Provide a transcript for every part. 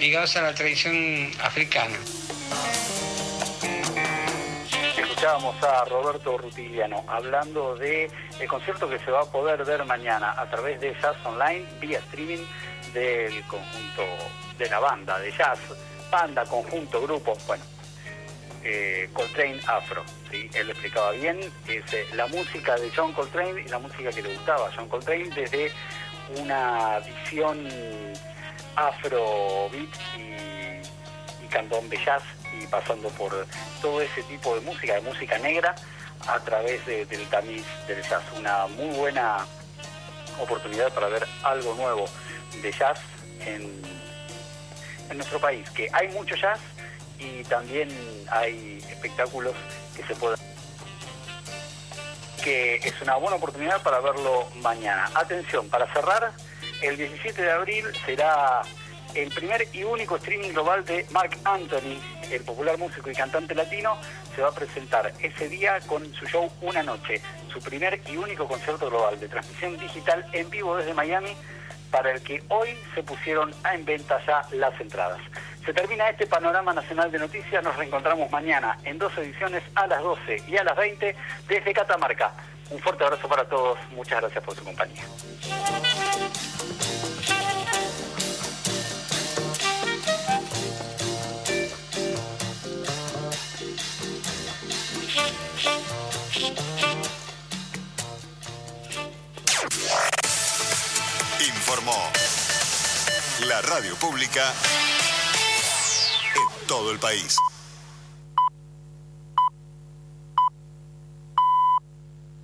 ligados a la tradición africana. Escuchábamos a Roberto Rutiliano hablando de el concierto que se va a poder ver mañana a través de Jazz Online vía streaming del conjunto de la banda de jazz, banda, conjunto, grupo, bueno, eh, Coltrane Afro. ¿sí? Él explicaba bien, es eh, la música de John Coltrane y la música que le gustaba a John Coltrane desde una visión afro beat y, y cantón de jazz y pasando por todo ese tipo de música, de música negra a través del tamiz del jazz. Una muy buena oportunidad para ver algo nuevo de jazz en, en nuestro país, que hay mucho jazz y también hay espectáculos que se pueden que es una buena oportunidad para verlo mañana. Atención, para cerrar, el 17 de abril será el primer y único streaming global de Mark Anthony, el popular músico y cantante latino, se va a presentar ese día con su show Una Noche, su primer y único concierto global de transmisión digital en vivo desde Miami, para el que hoy se pusieron en venta ya las entradas. Se termina este panorama nacional de noticias, nos reencontramos mañana en dos ediciones a las 12 y a las 20 desde Catamarca. Un fuerte abrazo para todos, muchas gracias por su compañía. Informó la radio pública en todo el país.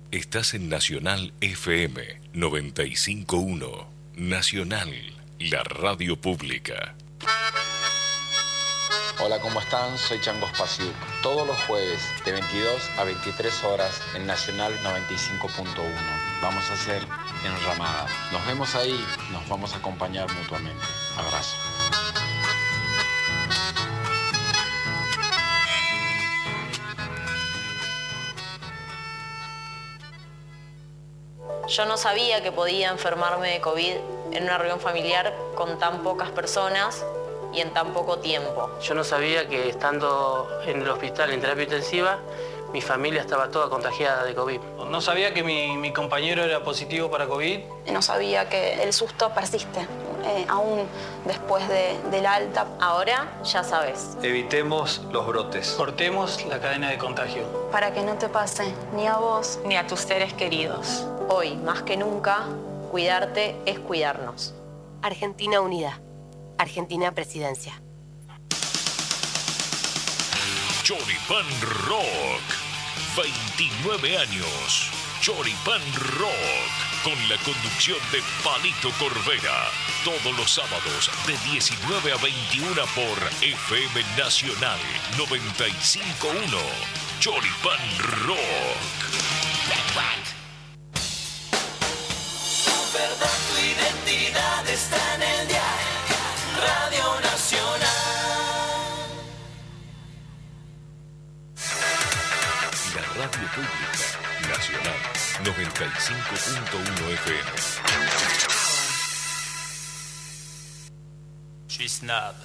Estás en Nacional FM 951. Nacional, la radio pública. Hola, ¿cómo están? Soy Chango Spasiuk. Todos los jueves de 22 a 23 horas en Nacional 95.1. Vamos a hacer enramada. Nos vemos ahí, nos vamos a acompañar mutuamente. Abrazo. Yo no sabía que podía enfermarme de COVID en una reunión familiar con tan pocas personas y en tan poco tiempo. Yo no sabía que estando en el hospital en terapia intensiva, mi familia estaba toda contagiada de COVID. No sabía que mi, mi compañero era positivo para COVID. No sabía que el susto persiste, eh, aún después de, del alta. Ahora ya sabes. Evitemos los brotes. Cortemos la cadena de contagio. Para que no te pase ni a vos ni a tus seres queridos. Hoy, más que nunca, cuidarte es cuidarnos. Argentina Unida. Argentina Presidencia. Choripan Rock. 29 años. Choripan Rock. Con la conducción de Palito Corvera. Todos los sábados de 19 a 21 por FM Nacional 951. Choripan Rock. Tu verdad, tu identidad está en el diario. Radio Nacional. La radio pública nacional 95.1 FM. Snob.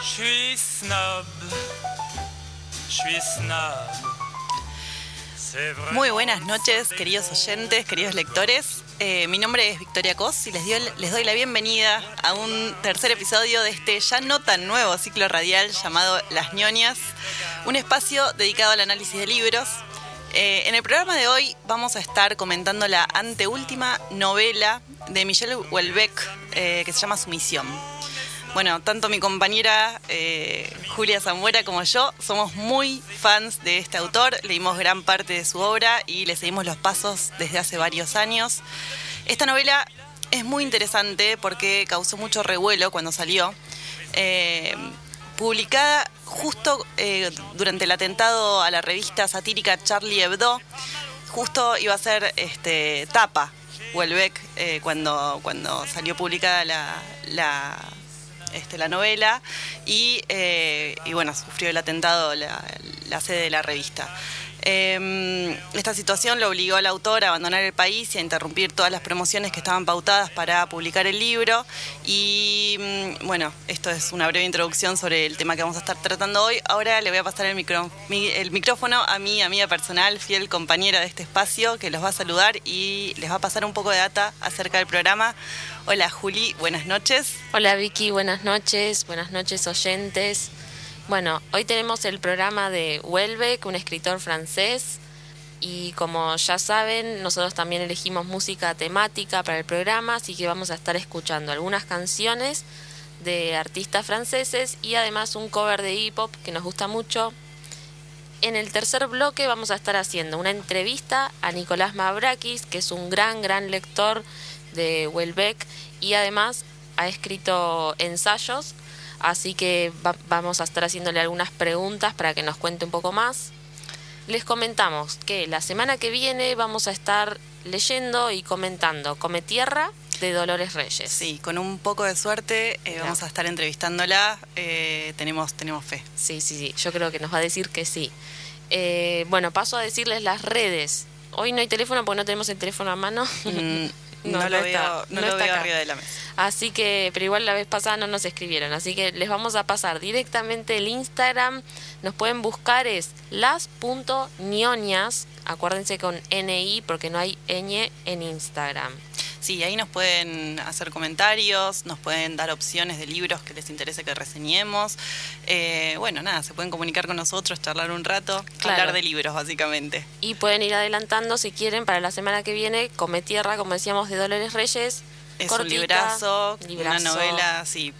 Je suis snob. Je suis snob. Muy buenas noches, queridos oyentes, queridos lectores. Eh, mi nombre es Victoria Cos y les, doy la bienvenida a un tercer episodio de este ya no tan nuevo ciclo radial llamado Las ñoñas, un espacio dedicado al análisis de libros. Eh, en el programa de hoy vamos a estar comentando la anteúltima novela de Michelle Houellebecq eh, que se llama Sumisión. Bueno, tanto mi compañera eh, Julia Zambuera como yo somos muy fans de este autor, leímos gran parte de su obra y le seguimos los pasos desde hace varios años. Esta novela es muy interesante porque causó mucho revuelo cuando salió. Eh, publicada justo eh, durante el atentado a la revista satírica Charlie Hebdo, justo iba a ser este, tapa eh, cuando, cuando salió publicada la, la, este, la novela y, eh, bueno, sufrió el atentado la, la sede de la revista. Eh, esta situación lo obligó al autor a abandonar el país y a interrumpir todas las promociones que estaban pautadas para publicar el libro. Y mm, bueno, esto es una breve introducción sobre el tema que vamos a estar tratando hoy. Ahora le voy a pasar el, micro- mi- el micrófono a mi amiga personal, fiel compañera de este espacio, que los va a saludar y les va a pasar un poco de data acerca del programa. Hola Juli, buenas noches. Hola Vicky, buenas noches, buenas noches oyentes. Bueno, hoy tenemos el programa de Welbeck, un escritor francés, y como ya saben, nosotros también elegimos música temática para el programa, así que vamos a estar escuchando algunas canciones de artistas franceses y además un cover de hip hop que nos gusta mucho. En el tercer bloque vamos a estar haciendo una entrevista a Nicolás Mavrakis, que es un gran, gran lector de Welbeck y además ha escrito ensayos, así que va- vamos a estar haciéndole algunas preguntas para que nos cuente un poco más. Les comentamos que la semana que viene vamos a estar leyendo y comentando Come Tierra de Dolores Reyes. Sí, con un poco de suerte eh, vamos a estar entrevistándola. eh, tenemos, tenemos fe. Sí, sí, sí, yo creo que nos va a decir que sí. Eh, bueno, paso a decirles las redes. Hoy no hay teléfono porque no tenemos el teléfono a mano. Mm, no, lo veo, no lo está veo arriba de la mesa. Así que, pero igual la vez pasada no nos escribieron, así que les vamos a pasar directamente el Instagram. Nos pueden buscar es las.ñoñas, acuérdense con NI porque no hay ñ en Instagram. Sí, ahí nos pueden hacer comentarios, nos pueden dar opciones de libros que les interese que reseñemos. Eh, bueno, nada, se pueden comunicar con nosotros, charlar un rato, Claro. hablar de libros, básicamente. Y pueden ir adelantando si quieren para la semana que viene, Come Tierra, como decíamos, de Dolores Reyes. Es cortita, un librazo, librazo. una novela, sí,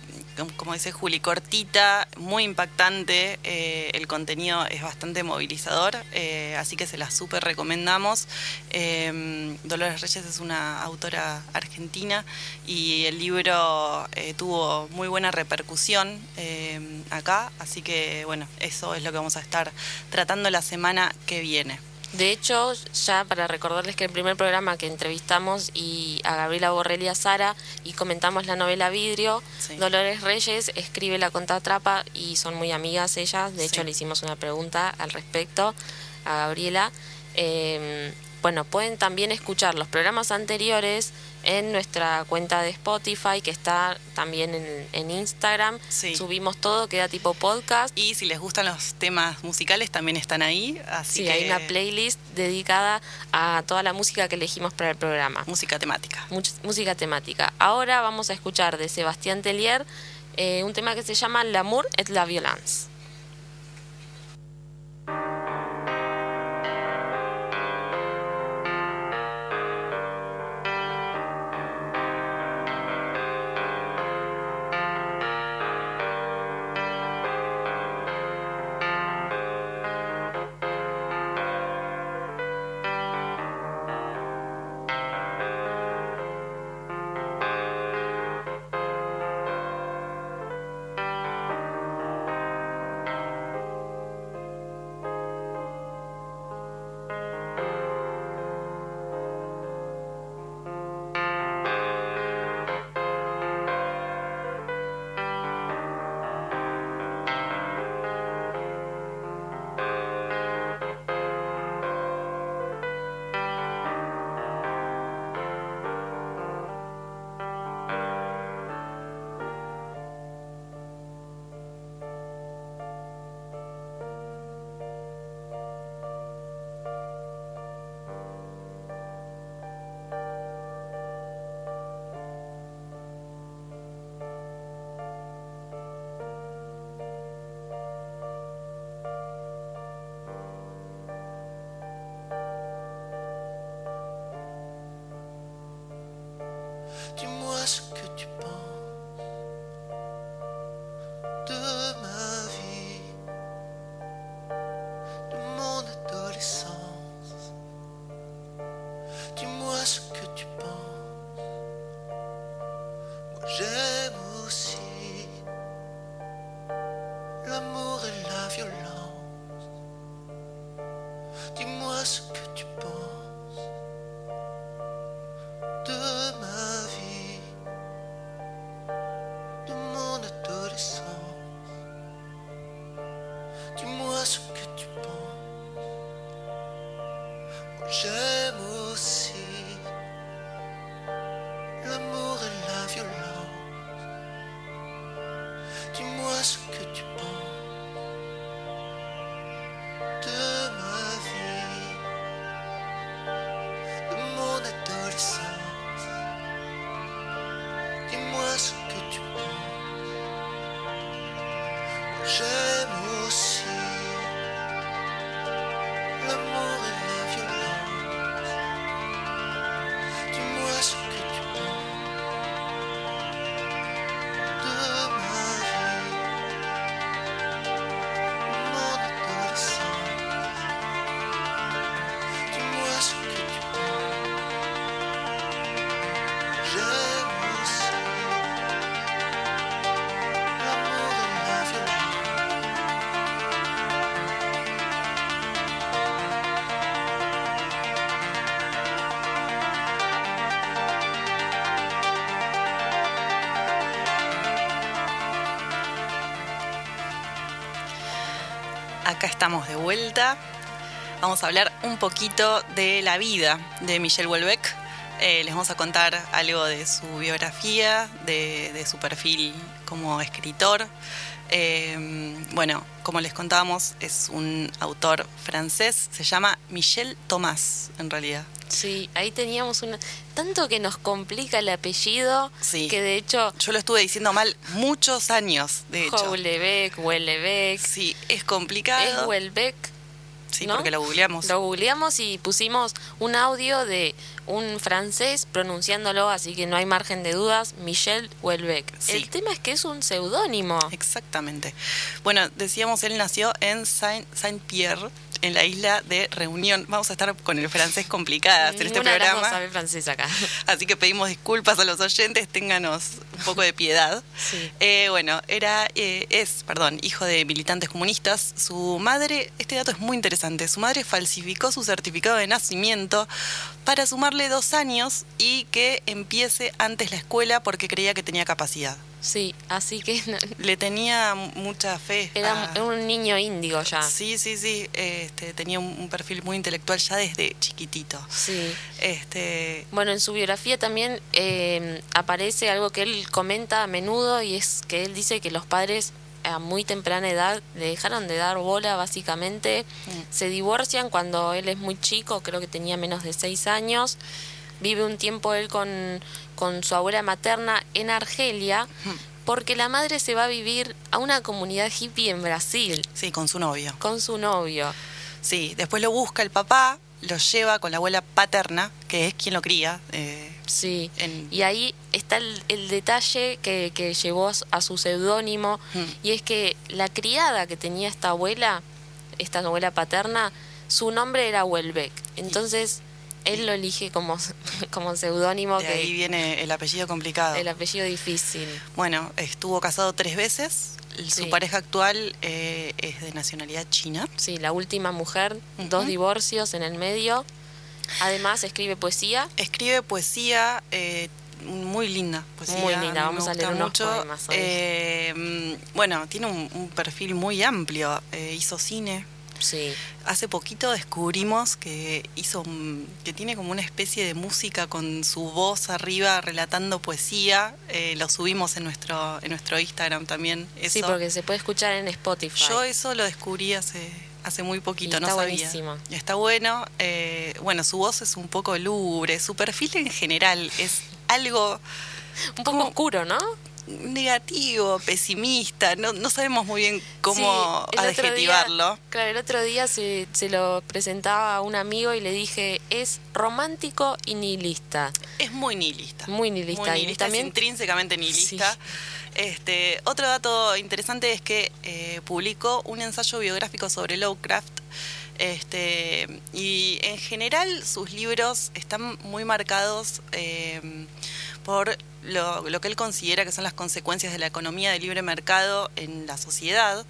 como dice Juli, cortita, muy impactante. eh, el contenido es bastante movilizador, eh, así que se la súper recomendamos. Eh, Dolores Reyes es una autora argentina y el libro eh, tuvo muy buena repercusión eh, acá, así que bueno, eso es lo que vamos a estar tratando la semana que viene. De hecho, ya para recordarles que el primer programa que entrevistamos y a Gabriela Borrell y a Sara y comentamos la novela Vidrio, Sí. Dolores Reyes escribe La Contratrapa y son muy amigas ellas. De hecho, Sí. le hicimos una pregunta al respecto a Gabriela. Eh, bueno, pueden también escuchar los programas anteriores en nuestra cuenta de Spotify, que está también en, en Instagram. Sí. Subimos todo, queda tipo podcast. Y si les gustan los temas musicales, también están ahí. Así Sí, que hay una playlist dedicada a toda la música que elegimos para el programa. música temática. Much- música temática. Ahora vamos a escuchar de Sebastián Tellier eh, un tema que se llama L'amour et la violence. Acá estamos de vuelta. Vamos a hablar un poquito de la vida de Michel Houellebecq. Eh, les vamos a contar algo de su biografía, de, su perfil como escritor. Eh, bueno, como les contábamos, es un autor francés, se llama Michel Thomas, en realidad. Sí, ahí teníamos una... Tanto que nos complica el apellido, Sí. que de hecho... Yo lo estuve diciendo mal muchos años, de hecho. Houellebecq... Sí, es complicado. Es Houellebecq, Sí, ¿no? porque lo googleamos. Lo googleamos y pusimos un audio de un francés pronunciándolo, así que no hay margen de dudas, Michel Houellebecq. Sí. El tema es que es un seudónimo. Exactamente. Bueno, decíamos, él nació en Saint- Saint-Pierre, en la isla de Reunión. Vamos a estar con el francés complicadas en este programa. sabe francés acá. Así que pedimos disculpas a los oyentes, ténganos un poco de piedad. Sí. Eh, bueno, era, eh, es, perdón, hijo de militantes comunistas. Su madre, este dato es muy interesante, su madre falsificó su certificado de nacimiento para sumarle dos años y que empiece antes la escuela porque creía que tenía capacidad. Sí, así que Le tenía mucha fe. era a- un niño índigo ya. Sí, sí, sí. Este, tenía un, perfil muy intelectual ya desde chiquitito. Sí. Este, Bueno, en su biografía también eh, aparece algo que él comenta a menudo y es que él dice que los padres a muy temprana edad le dejaron de dar bola básicamente, se divorcian cuando él es muy chico, creo que tenía menos de seis años, vive un tiempo él con, con su abuela materna en Argelia, porque la madre se va a vivir a una comunidad hippie en Brasil sí, con su novio. con su novio. Sí, después lo busca el papá, lo lleva con la abuela paterna, que es quien lo cría. eh, Sí, en- y ahí está el, el detalle que, que llevó a su- seudónimo, Mm. y es que la criada que tenía esta abuela, esta abuela paterna, su nombre era Welbeck. Entonces, él lo elige como, como seudónimo, de ahí que viene el apellido complicado. el apellido difícil. Bueno, estuvo casado tres veces. Sí. Su pareja actual eh, es de nacionalidad china. Sí, la última mujer, dos divorcios en el medio. Además, escribe poesía. Escribe poesía eh, muy linda. Poesía, Muy linda, vamos a leer unos mucho. poemas hoy. Eh, mm, bueno, tiene un, un perfil muy amplio. Eh, hizo cine. Sí. Hace poquito descubrimos que hizo que tiene como una especie de música con su voz arriba relatando poesía. Eh, lo subimos en nuestro en nuestro Instagram también. Eso. Sí, porque se puede escuchar en Spotify. Yo eso lo descubrí hace, hace muy poquito, Y no está sabía. buenísimo. Está bueno. eh, bueno, su voz es un poco lúgubre, su perfil en general es algo Un poco oscuro, ¿no? Negativo, pesimista, no, no sabemos muy bien cómo Sí, adjetivarlo. día- claro, el otro día se, se lo presentaba a un amigo y le dije, es romántico y nihilista. Es muy nihilista. Muy nihilista. Muy Y nihilista, también- es intrínsecamente nihilista. Este, otro dato interesante es que eh, publicó un ensayo biográfico sobre Lovecraft. Este, y en general sus libros están muy marcados eh, por lo, lo que él considera que son las consecuencias de la economía de libre mercado en la sociedad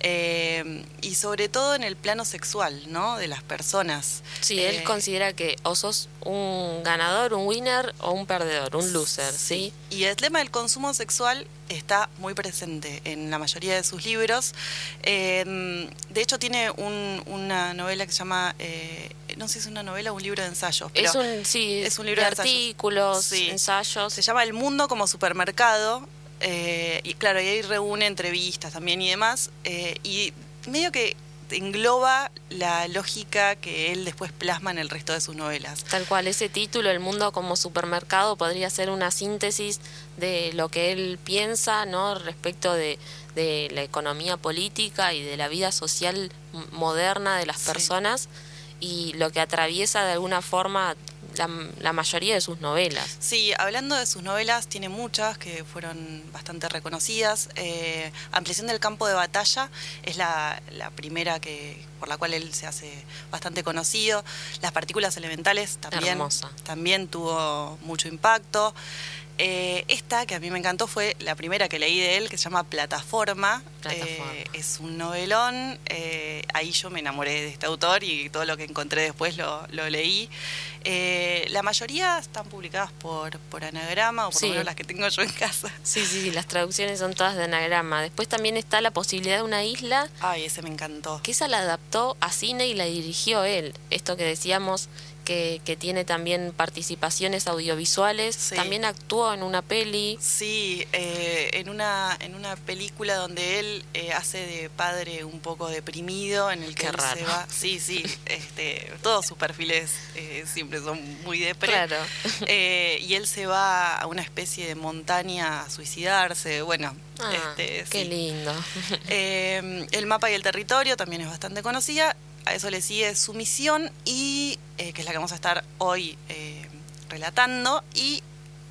eh, y sobre todo en el plano sexual, ¿no? De las personas. Sí, él Eh, considera que o sos un ganador, un winner o un perdedor, un loser, ¿sí? Y el tema del consumo sexual está muy presente en la mayoría de sus libros. Eh, de hecho, tiene un- una novela que se llama no sé si es una novela o un libro de ensayos. Pero Es un, sí, es un libro de de ensayos. artículos, Sí. ensayos. Se llama El Mundo como supermercado. eh, y claro, y ahí reúne entrevistas también y demás. eh, y medio que engloba la lógica que él después plasma en el resto de sus novelas. Tal cual, ese título, El mundo como supermercado, podría ser una síntesis de lo que él piensa, ¿no? Respecto de, de la economía política y de la vida social moderna de las personas y lo que atraviesa de alguna forma la, la mayoría de sus novelas. Sí, hablando de sus novelas, tiene muchas que fueron bastante reconocidas. Eh, Ampliación del campo de batalla es la, la primera que por la cual él se hace bastante conocido. Las partículas elementales también tuvo mucho impacto. Eh, esta, que a mí me encantó, fue la primera que leí de él, que se llama Plataforma. Plataforma. Eh, es un novelón. eh, ahí yo me enamoré de este autor y todo lo que encontré después lo, lo leí. La mayoría están publicadas por, por anagrama, o por Sí. lo menos las que tengo yo en casa. Sí, sí, sí, las traducciones son todas de anagrama. Después también está la posibilidad de una isla Ay, ese me encantó. que esa la adaptó a cine y la dirigió él. Esto que decíamos que, que tiene también participaciones audiovisuales, Sí. también actuó en una peli. Sí, eh, en, una, en una película donde él eh, hace de padre un poco deprimido, en el que él se va. Sí, sí, este, todos sus perfiles eh, siempre son muy depre. Claro. Eh, y él se va a una especie de montaña a suicidarse. Bueno, Ah, este, qué sí. lindo. El mapa y el territorio también es bastante conocida. A eso le sigue su misión y eh, que es la que vamos a estar hoy eh, relatando. Y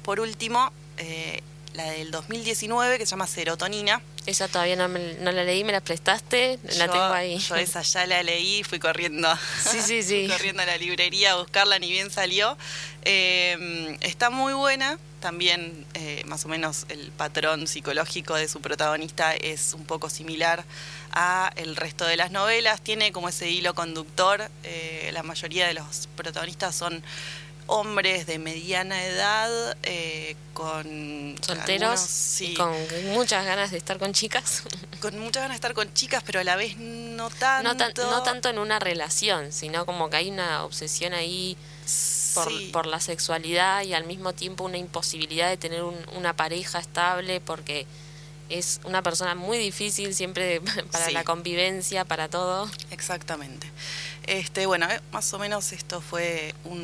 por último, eh, la del 2019 que se llama Serotonina. Esa todavía no, me- no la leí, me la prestaste, la Yo- tengo ahí. Yo esa ya la leí, fui corriendo. Sí, sí, sí. fui corriendo a la librería a buscarla, ni bien salió. Está muy buena. También, eh, más o menos, el patrón psicológico de su protagonista es un poco similar a el resto de las novelas. Tiene como ese hilo conductor. eh, la mayoría de los protagonistas son hombres de mediana edad, eh, con Solteros algunos- sí, y con muchas ganas de estar con chicas. con muchas ganas de estar con chicas, pero a la vez no tanto. No, tan- no tanto en una relación, sino como que hay una obsesión ahí por, Sí. por la sexualidad y al mismo tiempo una imposibilidad de tener un- una pareja estable porque es una persona muy difícil siempre para Sí. la convivencia, para todo. Exactamente. Este, bueno, eh, más o menos esto fue un,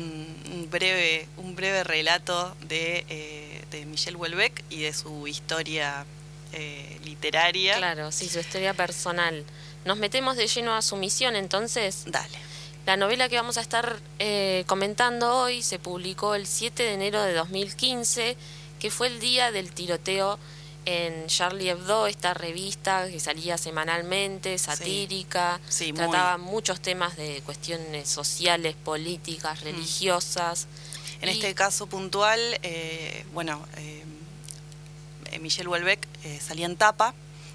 un breve, un breve relato de, eh, de Michel Houellebecq y de su historia eh, literaria. Claro, sí, su historia personal. Nos metemos de lleno a su misión, entonces. Dale. La novela que vamos a estar eh, comentando hoy se publicó el 7 de enero de 2015, que fue el día del tiroteo en Charlie Hebdo, esta revista que salía semanalmente, satírica, Sí, trataba muchos temas de cuestiones sociales, políticas, Mm. religiosas. En Y- este caso puntual, eh, bueno, eh, eh, Michel Houellebecq eh, salía en tapa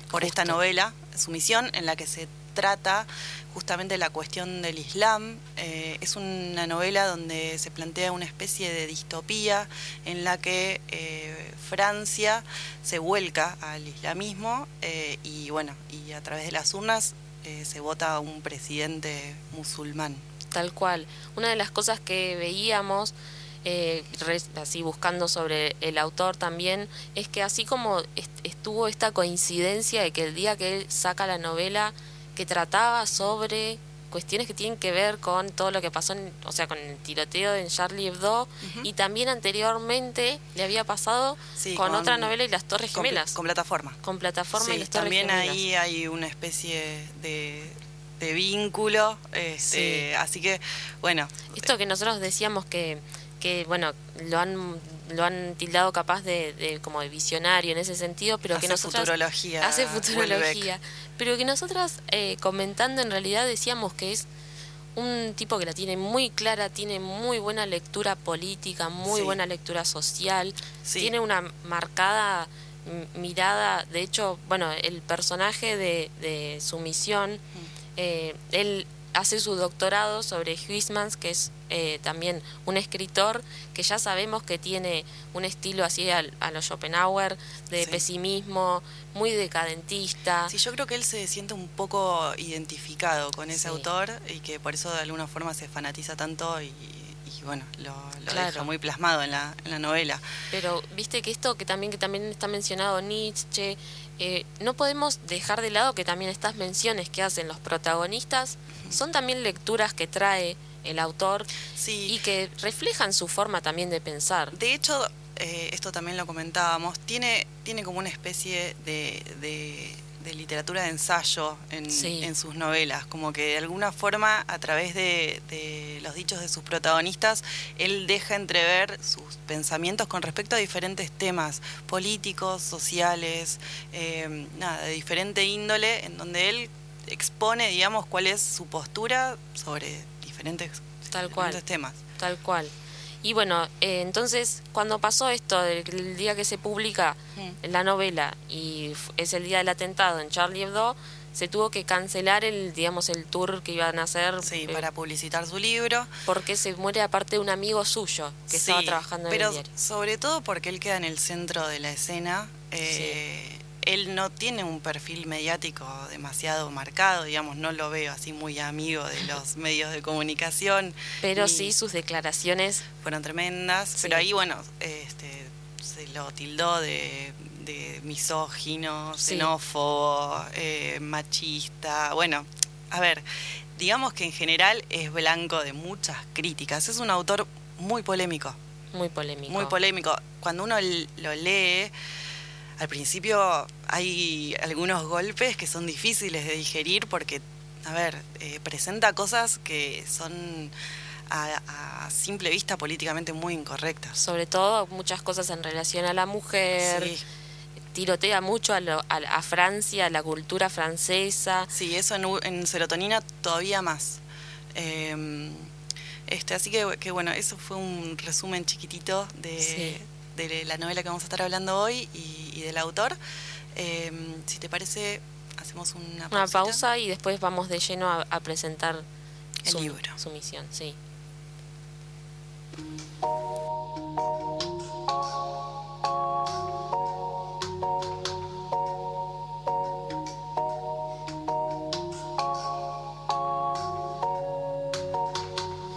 por esta novela, su misión, en la que se trata justamente la cuestión del Islam. Eh, es una novela donde se plantea una especie de distopía en la que eh, Francia se vuelca al islamismo eh, y bueno, y a través de las urnas se vota un presidente musulmán. Tal cual. Una de las cosas que veíamos, así buscando sobre el autor también, es que así como est- estuvo esta coincidencia de que el día que él saca la novela que trataba sobre cuestiones que tienen que ver con todo lo que pasó, en- o sea, con el tiroteo en Charlie Hebdo, y también anteriormente le había pasado Sí, con, con- otra novela y las Torres con Gemelas. con plataforma. Con plataforma y Sí, las Torres también Gemelas. ahí hay una especie de, de vínculo, este, Sí. así que bueno, Esto que nosotros decíamos que, que bueno, lo han lo han tildado capaz de, de como de visionario en ese sentido, pero que nosotras futurología, hace futurología, pero que nosotras eh, comentando en realidad decíamos que es un tipo que la tiene muy clara, tiene muy buena lectura política, muy Sí. buena lectura social, Sí. tiene una marcada mirada, de hecho, bueno, el personaje de, de su misión, Mm. eh, él hace su doctorado sobre Huysmans, que es eh, también un escritor que ya sabemos que tiene un estilo así al- a, los Schopenhauer, de Sí. pesimismo, muy decadentista. Sí, yo creo que él se siente un poco identificado con ese Sí. autor y que por eso de alguna forma se fanatiza tanto y, y bueno, lo, lo Claro. deja muy plasmado en la, en la novela. Pero viste que esto que también que también está mencionado Nietzsche, eh, no podemos dejar de lado que también estas menciones que hacen los protagonistas son también lecturas que trae el autor y que reflejan su forma también de pensar. De hecho, eh, esto también lo comentábamos, tiene, tiene como una especie de, de- de literatura de ensayo en, Sí. en sus novelas, como que de alguna forma a través de, de los dichos de sus protagonistas, él deja entrever sus pensamientos con respecto a diferentes temas políticos, sociales, eh, nada, de diferente índole, en donde él expone, digamos, cuál es su postura sobre diferentes, Tal cual. diferentes temas. Tal cual. Y bueno, eh, entonces cuando pasó esto, del el día que se publica la novela y es el día del atentado en Charlie Hebdo, se tuvo que cancelar el, digamos, el tour que iban a hacer. Sí, eh, para publicitar su libro. Porque se muere aparte un amigo suyo que estaba Sí, trabajando en pero el diario. sobre todo porque él queda en el centro de la escena. eh, Él no tiene un perfil mediático demasiado marcado, digamos, no lo veo así muy amigo de los medios de comunicación. Pero sí sus declaraciones fueron tremendas. Pero ahí, bueno, este, se lo tildó de, de misógino, Sí. xenófobo, eh, machista. Bueno, a ver, digamos que en general es blanco de muchas críticas. Es un autor muy polémico. Muy polémico. Muy polémico. Cuando uno lo lee, al principio hay algunos golpes que son difíciles de digerir porque, a ver, eh, presenta cosas que son a, a simple vista políticamente muy incorrectas. Sobre todo muchas cosas en relación a la mujer. Sí. Tirotea mucho a, lo- a, a Francia, a la cultura francesa. Sí, eso en, en serotonina todavía más. Eh, este, así que, que bueno, eso fue un resumen chiquitito de, Sí. De la novela que vamos a estar hablando hoy y, y del autor. Eh, si te parece, hacemos una, Una pausa y después vamos de lleno a, a presentar El su, libro. su misión, sí.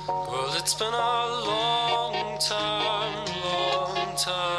Well, it's been a long time, long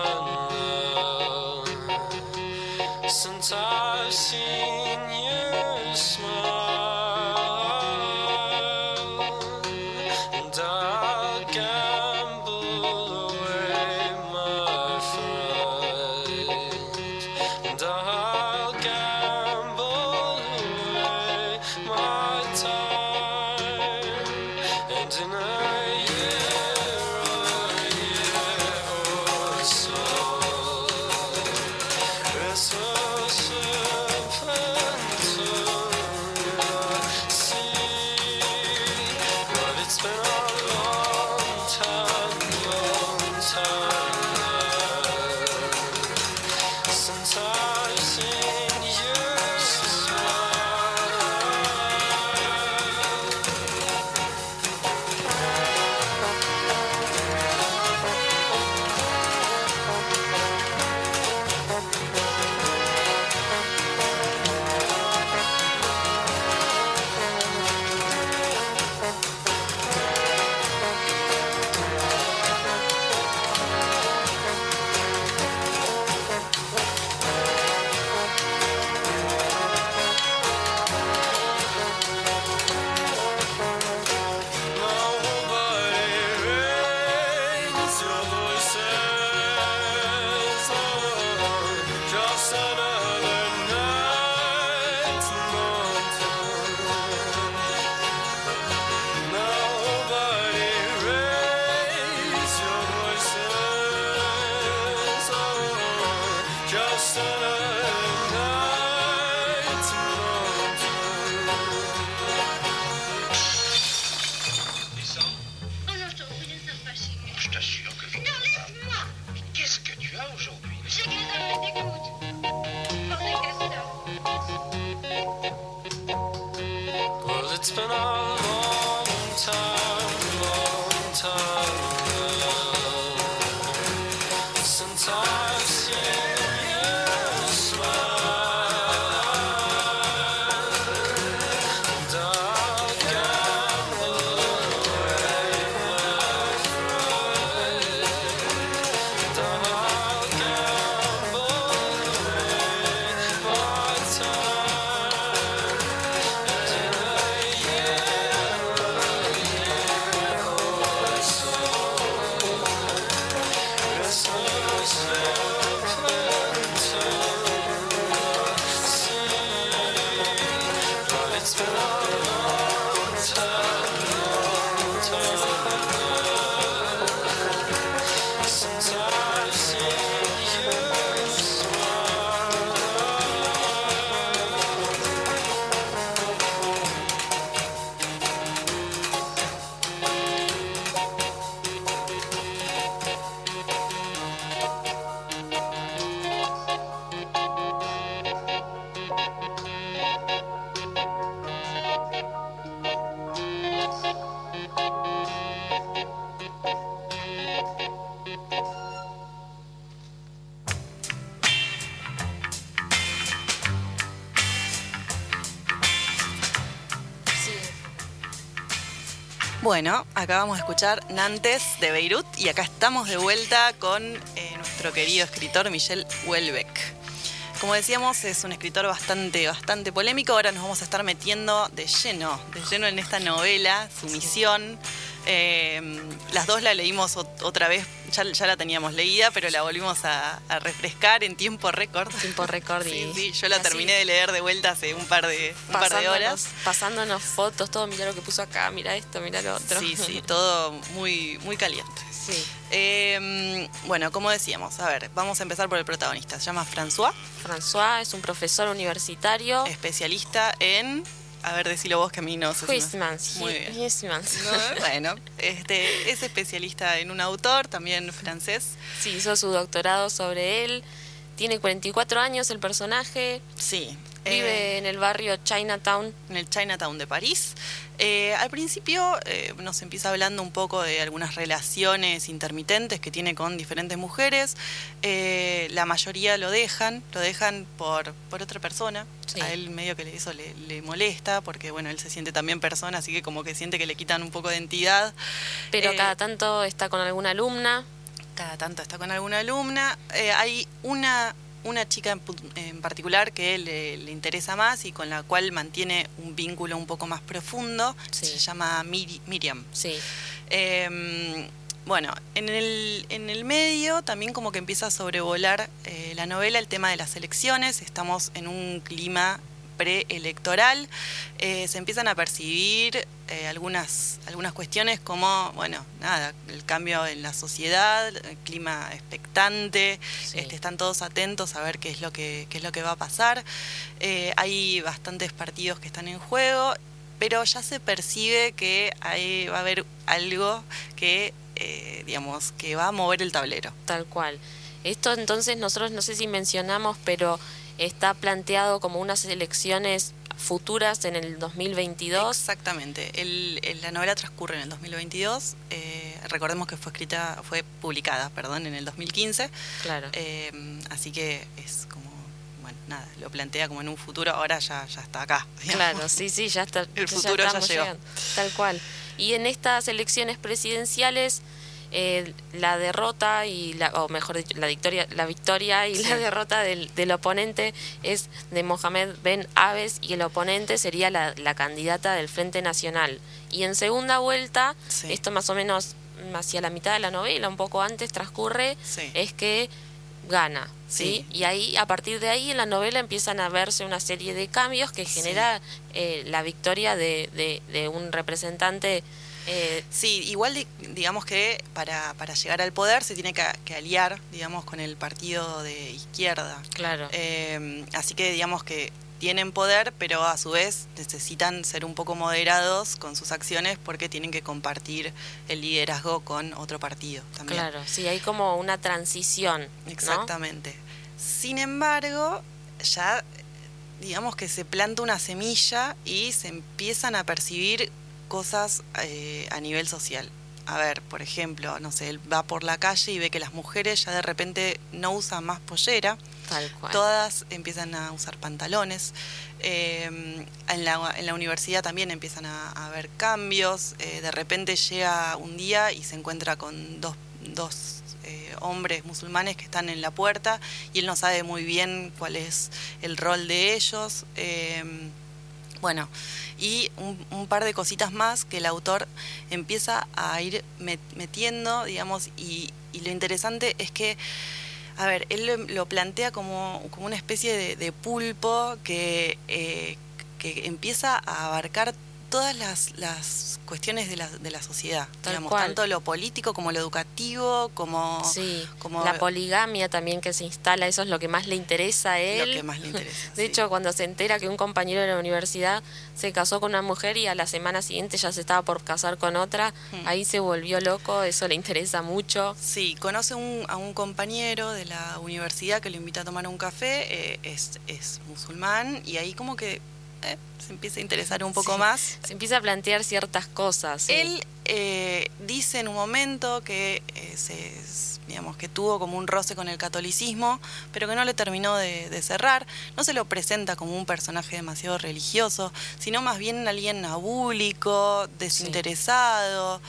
sun. Bueno, acabamos de escuchar Nantes de Beirut y acá estamos de vuelta con eh, nuestro querido escritor Michel Houellebecq. Como decíamos, es un escritor bastante, bastante polémico. Ahora nos vamos a estar metiendo de lleno, de lleno en esta novela, su misión. Eh, las dos la leímos ot- otra vez, ya, ya la teníamos leída, pero la volvimos a, a refrescar en tiempo récord. Tiempo récord Sí, y sí, yo la terminé de leer de vuelta hace un par de, un par de horas. pasándonos fotos, todo, mira lo que puso acá, mira esto, mira lo otro. Sí, sí, todo muy, muy caliente. Sí. Eh, bueno, como decíamos, a ver, vamos a empezar por el protagonista. Se llama François, François es un profesor universitario. especialista en. A ver, decilo vos que a mí no sé. Huysmans. Muy bien. No, bueno, este, es especialista en un autor, también francés. Sí, hizo su doctorado sobre él. Tiene 44 años el personaje. Sí. Vive eh, en el barrio Chinatown. en el Chinatown de París. Eh, al principio eh, nos empieza hablando un poco de algunas relaciones intermitentes que tiene con diferentes mujeres. La mayoría lo dejan, lo dejan por, por otra persona. Sí. A él medio que eso le, le molesta porque bueno, él se siente también persona, así que como que siente que le quitan un poco de entidad. Pero cada tanto está con alguna alumna. cada tanto está con alguna alumna. Hay una, una chica en, en particular que le, le interesa más y con la cual mantiene un vínculo un poco más profundo. Sí. Se llama Miri- Miriam. Sí. Eh, bueno, en el, en el medio también como que empieza a sobrevolar eh, la novela el tema de las elecciones. Estamos en un clima preelectoral. Eh, se empiezan a percibir eh, algunas, algunas cuestiones como, bueno, nada, el cambio en la sociedad, el clima expectante, Sí. este, están todos atentos a ver qué es lo que, qué es lo que va a pasar. Eh, hay bastantes partidos que están en juego, pero ya se percibe que ahí va a haber algo que, digamos, que va a mover el tablero. Tal cual. Esto entonces nosotros no sé si mencionamos, pero está planteado como unas elecciones futuras en el 2022. Exactamente. El- el- la novela transcurre en el 2022. eh, recordemos que fue escrita, fue publicada, perdón, en el 2015. Claro. eh, así que es como, bueno, nada, lo plantea como en un futuro. Ahora ya, ya está acá. digamos. Claro, sí, sí, ya está. El ya futuro ya estamos llegó. llegando. Tal cual. Y en estas elecciones presidenciales, eh, la derrota y la, o mejor dicho, la victoria, la victoria y Sí. la derrota del, del oponente es de Mohamed Ben Aves y el oponente sería la, la candidata del Frente Nacional. Y en segunda vuelta, Sí. esto más o menos hacia la mitad de la novela, un poco antes transcurre, Sí. es que gana, ¿sí? Sí. Y ahí, a partir de ahí, en la novela empiezan a verse una serie de cambios que Sí. genera eh, la victoria de, de, de un representante. Eh, Sí, igual di- digamos que para, para llegar al poder se tiene que, que aliar, digamos, con el partido de izquierda. claro, Eh, así que digamos que tienen poder, pero a su vez necesitan ser un poco moderados con sus acciones porque tienen que compartir el liderazgo con otro partido también. claro, sí, hay como una transición. ¿no? Exactamente. Sin embargo, ya digamos que se planta una semilla y se empiezan a percibir cosas eh, a nivel social. A ver, por ejemplo, no sé, él va por la calle y ve que las mujeres ya de repente no usan más pollera, Tal cual. todas empiezan a usar pantalones. Eh, en, la, en la universidad también empiezan a, a haber cambios. Eh, de repente llega un día y se encuentra con dos, dos eh, hombres musulmanes que están en la puerta y él no sabe muy bien cuál es el rol de ellos. Bueno, y un, par de cositas más que el autor empieza a ir met- metiendo, digamos, y, lo interesante es que, a ver, él lo, lo plantea como, como una especie de, de pulpo que, eh, que empieza a abarcar todas las, las cuestiones de la, de la sociedad, digamos, tanto lo político como lo educativo, como, Sí, como la poligamia también que se instala, eso es lo que más le interesa a él. lo que más le interesa. De hecho, cuando se entera que un compañero de la universidad se casó con una mujer y a la semana siguiente ya se estaba por casar con otra, Hmm. ahí se volvió loco, eso le interesa mucho. Sí, conoce un- a un compañero de la universidad que lo invita a tomar un café, eh, es, es musulmán, y ahí como que eh, se empieza a interesar un poco Sí, más. Se empieza a plantear ciertas cosas. sí. Él eh, dice en un momento que eh, se, digamos que tuvo como un roce con el catolicismo, pero que no le terminó de, de cerrar. No se lo presenta como un personaje demasiado religioso, sino más bien alguien abúlico, desinteresado.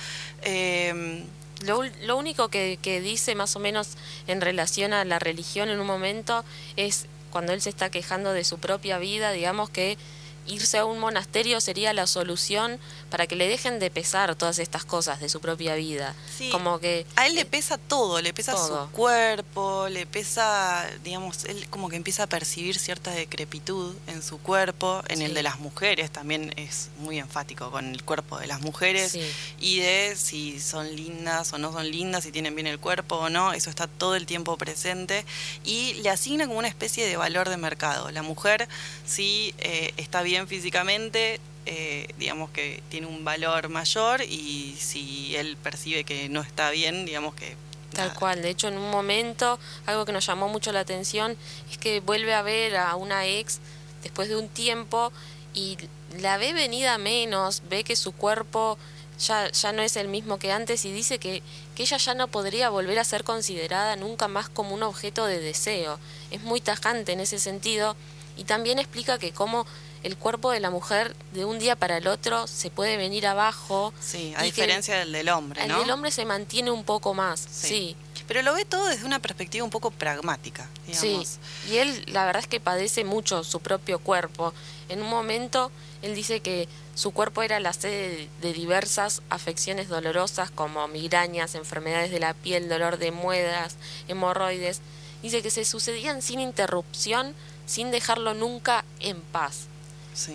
eh, Lo, único que, que dice más o menos en relación a la religión en un momento es cuando él se está quejando de su propia vida, digamos que irse a un monasterio sería la solución para que le dejen de pesar todas estas cosas de su propia vida. Sí. Como que A él le pesa todo, le pesa todo. su cuerpo, le pesa, digamos, él como que empieza a percibir cierta decrepitud en su cuerpo, en el de las mujeres también es muy enfático con el cuerpo de las mujeres Sí. y de si son lindas o no son lindas, si tienen bien el cuerpo o no, eso está todo el tiempo presente y le asigna como una especie de valor de mercado. La mujer si eh, está bien físicamente, eh, digamos que tiene un valor mayor y si él percibe que no está bien, digamos que Tal cual, de hecho en un momento algo que nos llamó mucho la atención es que vuelve a ver a una ex después de un tiempo y la ve venida menos, ve que su cuerpo ya, ya no es el mismo que antes y dice que, que ella ya no podría volver a ser considerada nunca más como un objeto de deseo. Es muy tajante en ese sentido y también explica que cómo el cuerpo de la mujer de un día para el otro se puede venir abajo. Sí, a diferencia del del hombre, el ¿no? del hombre se mantiene un poco más, sí. Pero lo ve todo desde una perspectiva un poco pragmática, digamos. Sí, y él la verdad es que padece mucho su propio cuerpo. En un momento él dice que su cuerpo era la sede de diversas afecciones dolorosas como migrañas, enfermedades de la piel, dolor de muelas, hemorroides. Dice que se sucedían sin interrupción, sin dejarlo nunca en paz.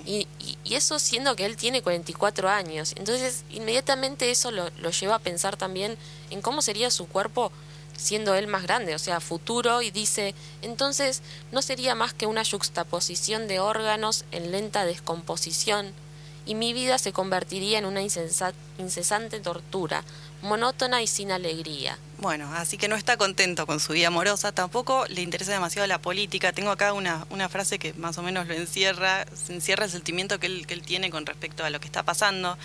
Y, y- y eso siendo que él tiene 44 años. Entonces, inmediatamente eso lo, lo lleva a pensar también en cómo sería su cuerpo siendo él más grande, o sea, futuro, y dice, entonces, ¿no sería más que una yuxtaposición de órganos en lenta descomposición? Y mi vida se convertiría en una incesante tortura, monótona y sin alegría. Bueno, así que no está contento con su vida amorosa, tampoco le interesa demasiado la política. Tengo acá una, una frase que más o menos lo encierra, se encierra el sentimiento que él, que él tiene con respecto a lo que está pasando.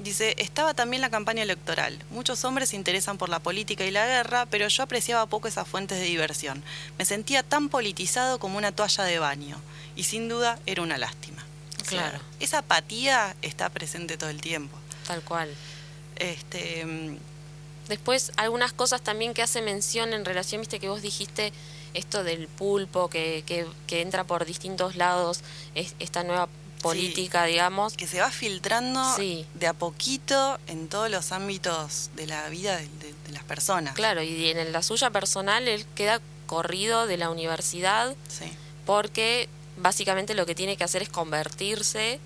Dice, estaba también la campaña electoral. Muchos hombres se interesan por la política y la guerra, pero yo apreciaba poco esas fuentes de diversión. Me sentía tan politizado como una toalla de baño. Y sin duda era una lástima. O sea, Claro. esa apatía está presente todo el tiempo. Tal cual. Este, mm, Después, algunas cosas también que hace mención en relación, viste que vos dijiste esto del pulpo, que, que, que entra por distintos lados, es, esta nueva política, digamos. que se va filtrando Sí. de a poquito en todos los ámbitos de la vida de, de- de las personas. Claro, y en la suya personal él queda corrido de la universidad Sí. porque básicamente lo que tiene que hacer es convertirse,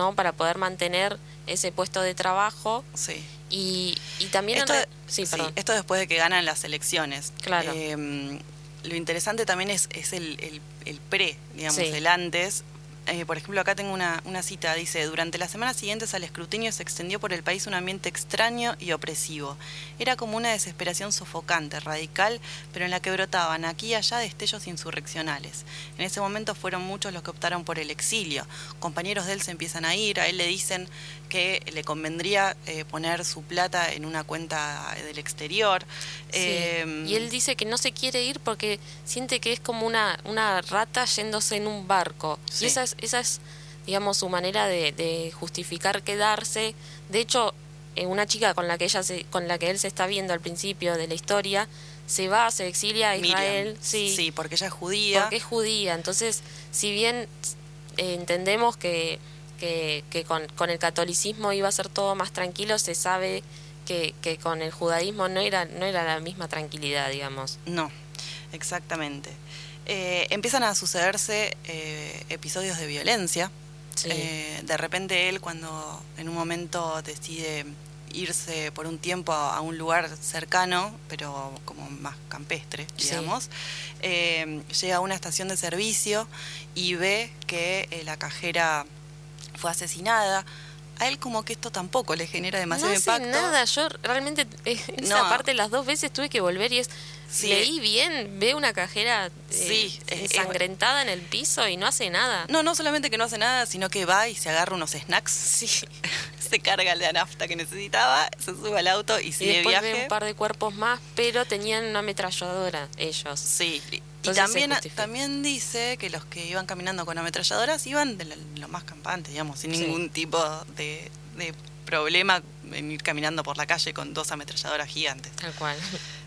¿no? Para poder mantener ese puesto de trabajo. Sí. Y, y también... Esto, sí, esto después de que ganan las elecciones. Claro. Eh, lo interesante también es, es el, el- el pre, digamos, Sí. el antes. Eh, por ejemplo, acá tengo una, una cita, dice, durante las semanas siguientes al escrutinio se extendió por el país un ambiente extraño y opresivo. Era como una desesperación sofocante, radical, pero en la que brotaban aquí y allá destellos insurreccionales. En ese momento fueron muchos los que optaron por el exilio. Compañeros de él se empiezan a ir, a él le dicen que le convendría eh, poner su plata en una cuenta del exterior. Sí. Eh, y él dice que no se quiere ir porque siente que es como una, una rata yéndose en un barco. Sí. Y esa es, esa es, digamos, su manera de, de justificar quedarse. De hecho, eh, una chica con la que ella se, con la que él se está viendo al principio de la historia se va, se exilia a Miriam. Israel. Sí, Sí, porque ella es judía. porque es judía. Entonces, si bien eh, entendemos que, que, que con, con el catolicismo iba a ser todo más tranquilo, se sabe que, que con el judaísmo no era, no era la misma tranquilidad, digamos. No, exactamente. Eh, empiezan a sucederse eh, episodios de violencia. Sí. Eh, de repente él cuando en un momento decide irse por un tiempo a, a un lugar cercano, pero como más campestre, digamos, llega a una estación de servicio y ve que la cajera fue asesinada. A él como que esto tampoco le genera demasiado no hace impacto. nada, yo realmente esa No. parte las dos veces tuve que volver y es Sí. leí bien, ve una cajera eh, Sí, ensangrentada en el piso y no hace nada. No, no solamente que no hace nada, sino que va y se agarra unos snacks. Sí. se carga la nafta que necesitaba, se sube al auto y Y sigue después viaje. ve un par de cuerpos más, pero tenían una ametralladora ellos. Sí, y Entonces también, también dice que los que iban caminando con ametralladoras iban de lo, lo más campante, digamos, sin Sí. ningún tipo de, de problema en ir caminando por la calle con dos ametralladoras gigantes. Tal cual.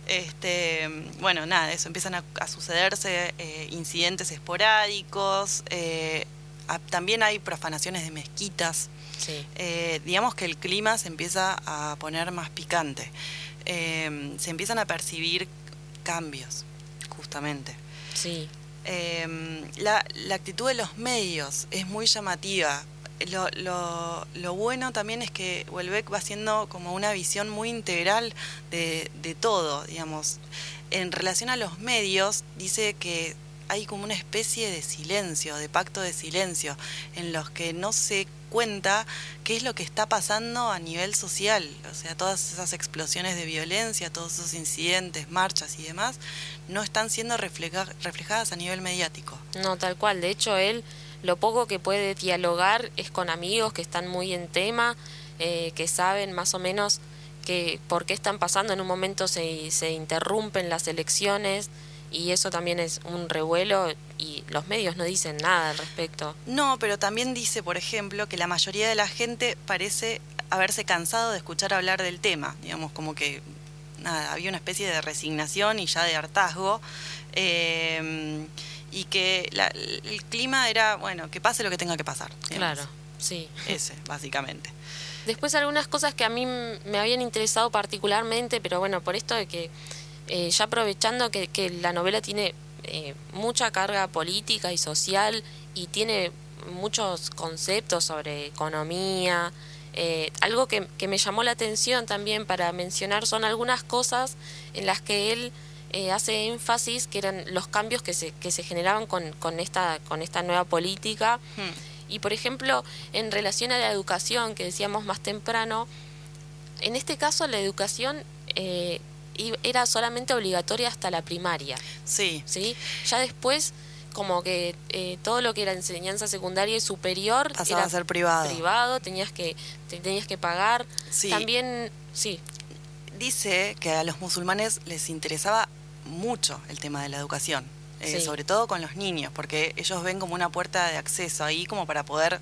Este, bueno, nada, eso empiezan a, a sucederse eh, incidentes esporádicos, eh, a- también hay profanaciones de mezquitas. Sí. Eh, digamos que el clima se empieza a poner más picante. Se empiezan a percibir cambios, justamente. Sí. La, la actitud de los medios es muy llamativa. Lo, lo- lo bueno también es que Welbeck va haciendo como una visión muy integral de, de todo, digamos. En relación a los medios, dice que hay como una especie de silencio, de pacto de silencio, en los que no se cuenta qué es lo que está pasando a nivel social. O sea, todas esas explosiones de violencia, todos esos incidentes, marchas y demás, no están siendo refleja- reflejadas a nivel mediático. No, tal cual. De hecho, él lo poco que puede dialogar es con amigos que están muy en tema, eh, que saben más o menos que por qué están pasando. En un momento se, se interrumpen las elecciones y eso también es un revuelo y los medios no dicen nada al respecto. No, pero también dice, por ejemplo, que la mayoría de la gente parece haberse cansado de escuchar hablar del tema. Digamos, como que nada, había una especie de resignación y ya de hartazgo. eh, y que la- el clima era, bueno, que pase lo que tenga que pasar. digamos. Claro, sí. Ese, básicamente. Después algunas cosas que a mí me habían interesado particularmente, pero bueno, por esto de que eh, ya aprovechando que, que la novela tiene eh, mucha carga política y social y tiene muchos conceptos sobre economía, eh, algo que, que me llamó la atención también para mencionar son algunas cosas en las que él eh, hace énfasis que eran los cambios que se, que se generaban con, con, esta, con esta nueva política. Y por ejemplo, en relación a la educación que decíamos más temprano, en este caso la educación eh, era solamente obligatoria hasta la primaria. Sí. ¿sí? Ya después, como que eh, todo lo que era enseñanza secundaria y superior Pasaba era a ser privado. privado, tenías que, te tenías que pagar. Sí. También, sí, Dice que a los musulmanes les interesaba mucho el tema de la educación, eh, Sí. sobre todo con los niños, porque ellos ven como una puerta de acceso ahí como para poder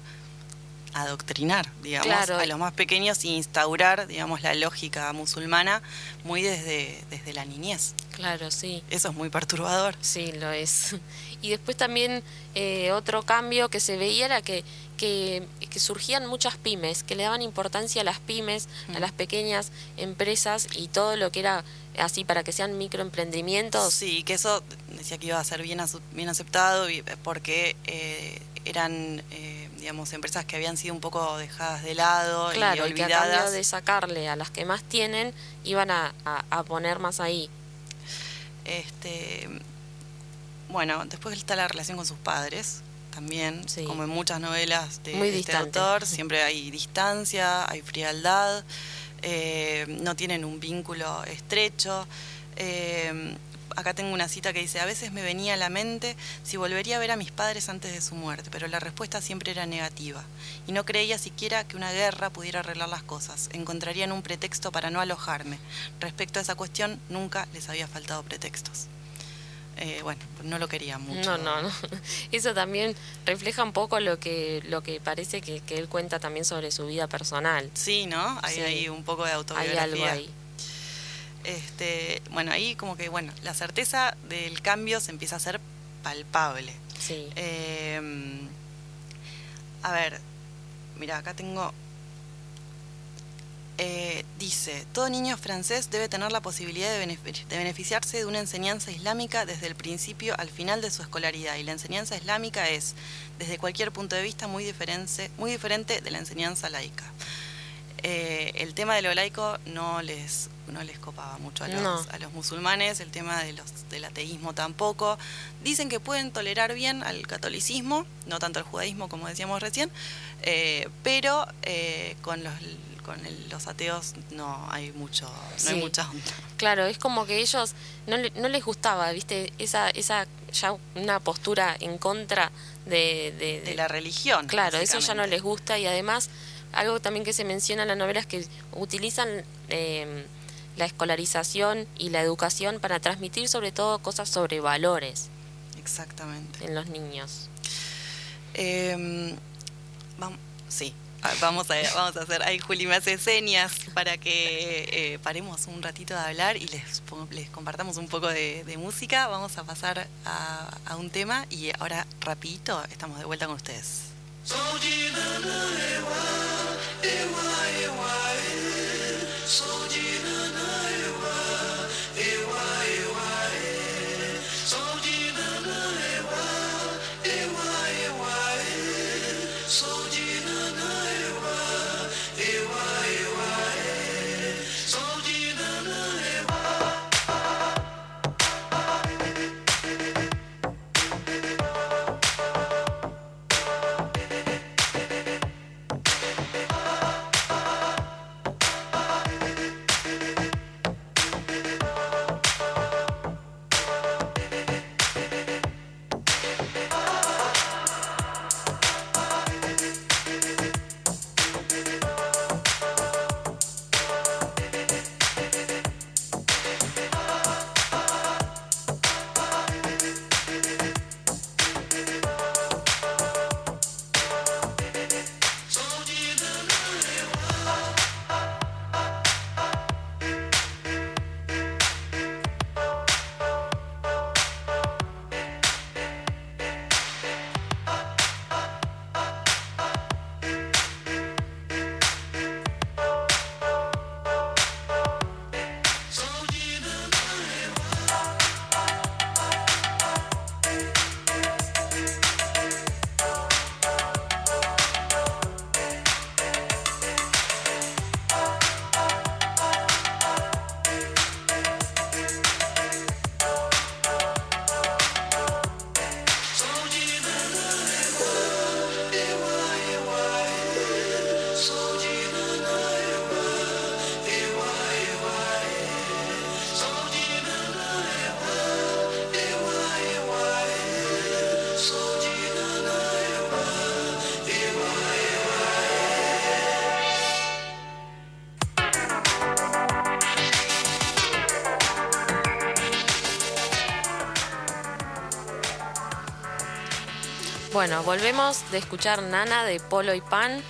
adoctrinar, digamos, Claro. a los más pequeños e instaurar, digamos, la lógica musulmana muy desde, desde la niñez. claro, sí. Eso es muy perturbador. Sí, lo es. Y después también eh, otro cambio que se veía era que, que, que surgían muchas pymes, que le daban importancia a las pymes, a las pequeñas empresas y todo lo que era así para que sean microemprendimientos. Sí, que eso decía que iba a ser bien, bien aceptado y- porque eh, eran, eh, digamos, empresas que habían sido un poco dejadas de lado Claro, y y que a cambio olvidadas. de sacarle a las que más tienen, iban a, a- a poner más ahí. Este, bueno, después está la relación con sus padres, también, como en muchas novelas de, este autor, siempre hay distancia, hay frialdad, eh, no tienen un vínculo estrecho. Eh, acá tengo una cita que dice, a veces me venía a la mente si volvería a ver a mis padres antes de su muerte, pero la respuesta siempre era negativa. Y no creía siquiera que una guerra pudiera arreglar las cosas. Encontrarían un pretexto para no alojarme. Respecto a esa cuestión, nunca les había faltado pretextos. Eh, bueno, no lo quería mucho. No, no, no. Eso también refleja un poco lo que lo que parece que, que él cuenta también sobre su vida personal. Sí, ¿no? Hay Sí. ahí un poco de Hay autobiografía. algo ahí. Este, bueno, ahí como que, bueno, la certeza del cambio se empieza a hacer palpable. Sí. Eh, a ver, mira, acá tengo. Eh, dice: Todo niño francés debe tener la posibilidad de, benefi- de beneficiarse de una enseñanza islámica desde el principio al final de su escolaridad. Y la enseñanza islámica es, desde cualquier punto de vista, muy diferente, muy diferente de la enseñanza laica. Eh, el tema de lo laico no les, no les copaba mucho a los, No. a los musulmanes, el tema de los, del ateísmo tampoco. Dicen que pueden tolerar bien al catolicismo, no tanto al judaísmo como decíamos recién, eh, pero eh, con los con el- los ateos no hay mucho, no hay mucha onda. Claro, es como que ellos no, le- no les gustaba, ¿viste? Esa, esa ya una postura en contra de, de, De la religión. Claro, eso ya no les gusta y además algo también que se menciona en la novela es que utilizan eh, la escolarización y la educación para transmitir sobre todo cosas sobre valores Exactamente. en los niños. Eh, vam- sí, vamos a, vamos a hacer. Ahí Juli me hace señas para que eh, paremos un ratito de hablar y les, compartamos un poco de, de música. Vamos a pasar a, a un tema y ahora rapidito estamos de vuelta con ustedes. Bueno, volvemos de escuchar Nana de Polo y Pan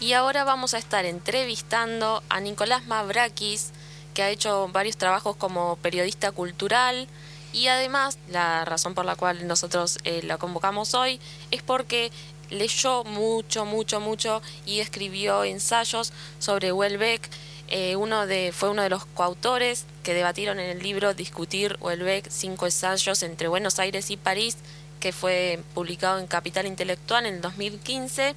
y ahora vamos a estar entrevistando a Nicolás Mavrakis, que ha hecho varios trabajos como periodista cultural y además la razón por la cual nosotros eh, la convocamos hoy es porque leyó mucho, mucho, mucho y escribió ensayos sobre Welbeck. Eh, uno de, fue uno de los coautores que debatieron en el libro Discutir Welbeck, cinco ensayos entre Buenos Aires y París, que fue publicado en Capital Intelectual en el 2015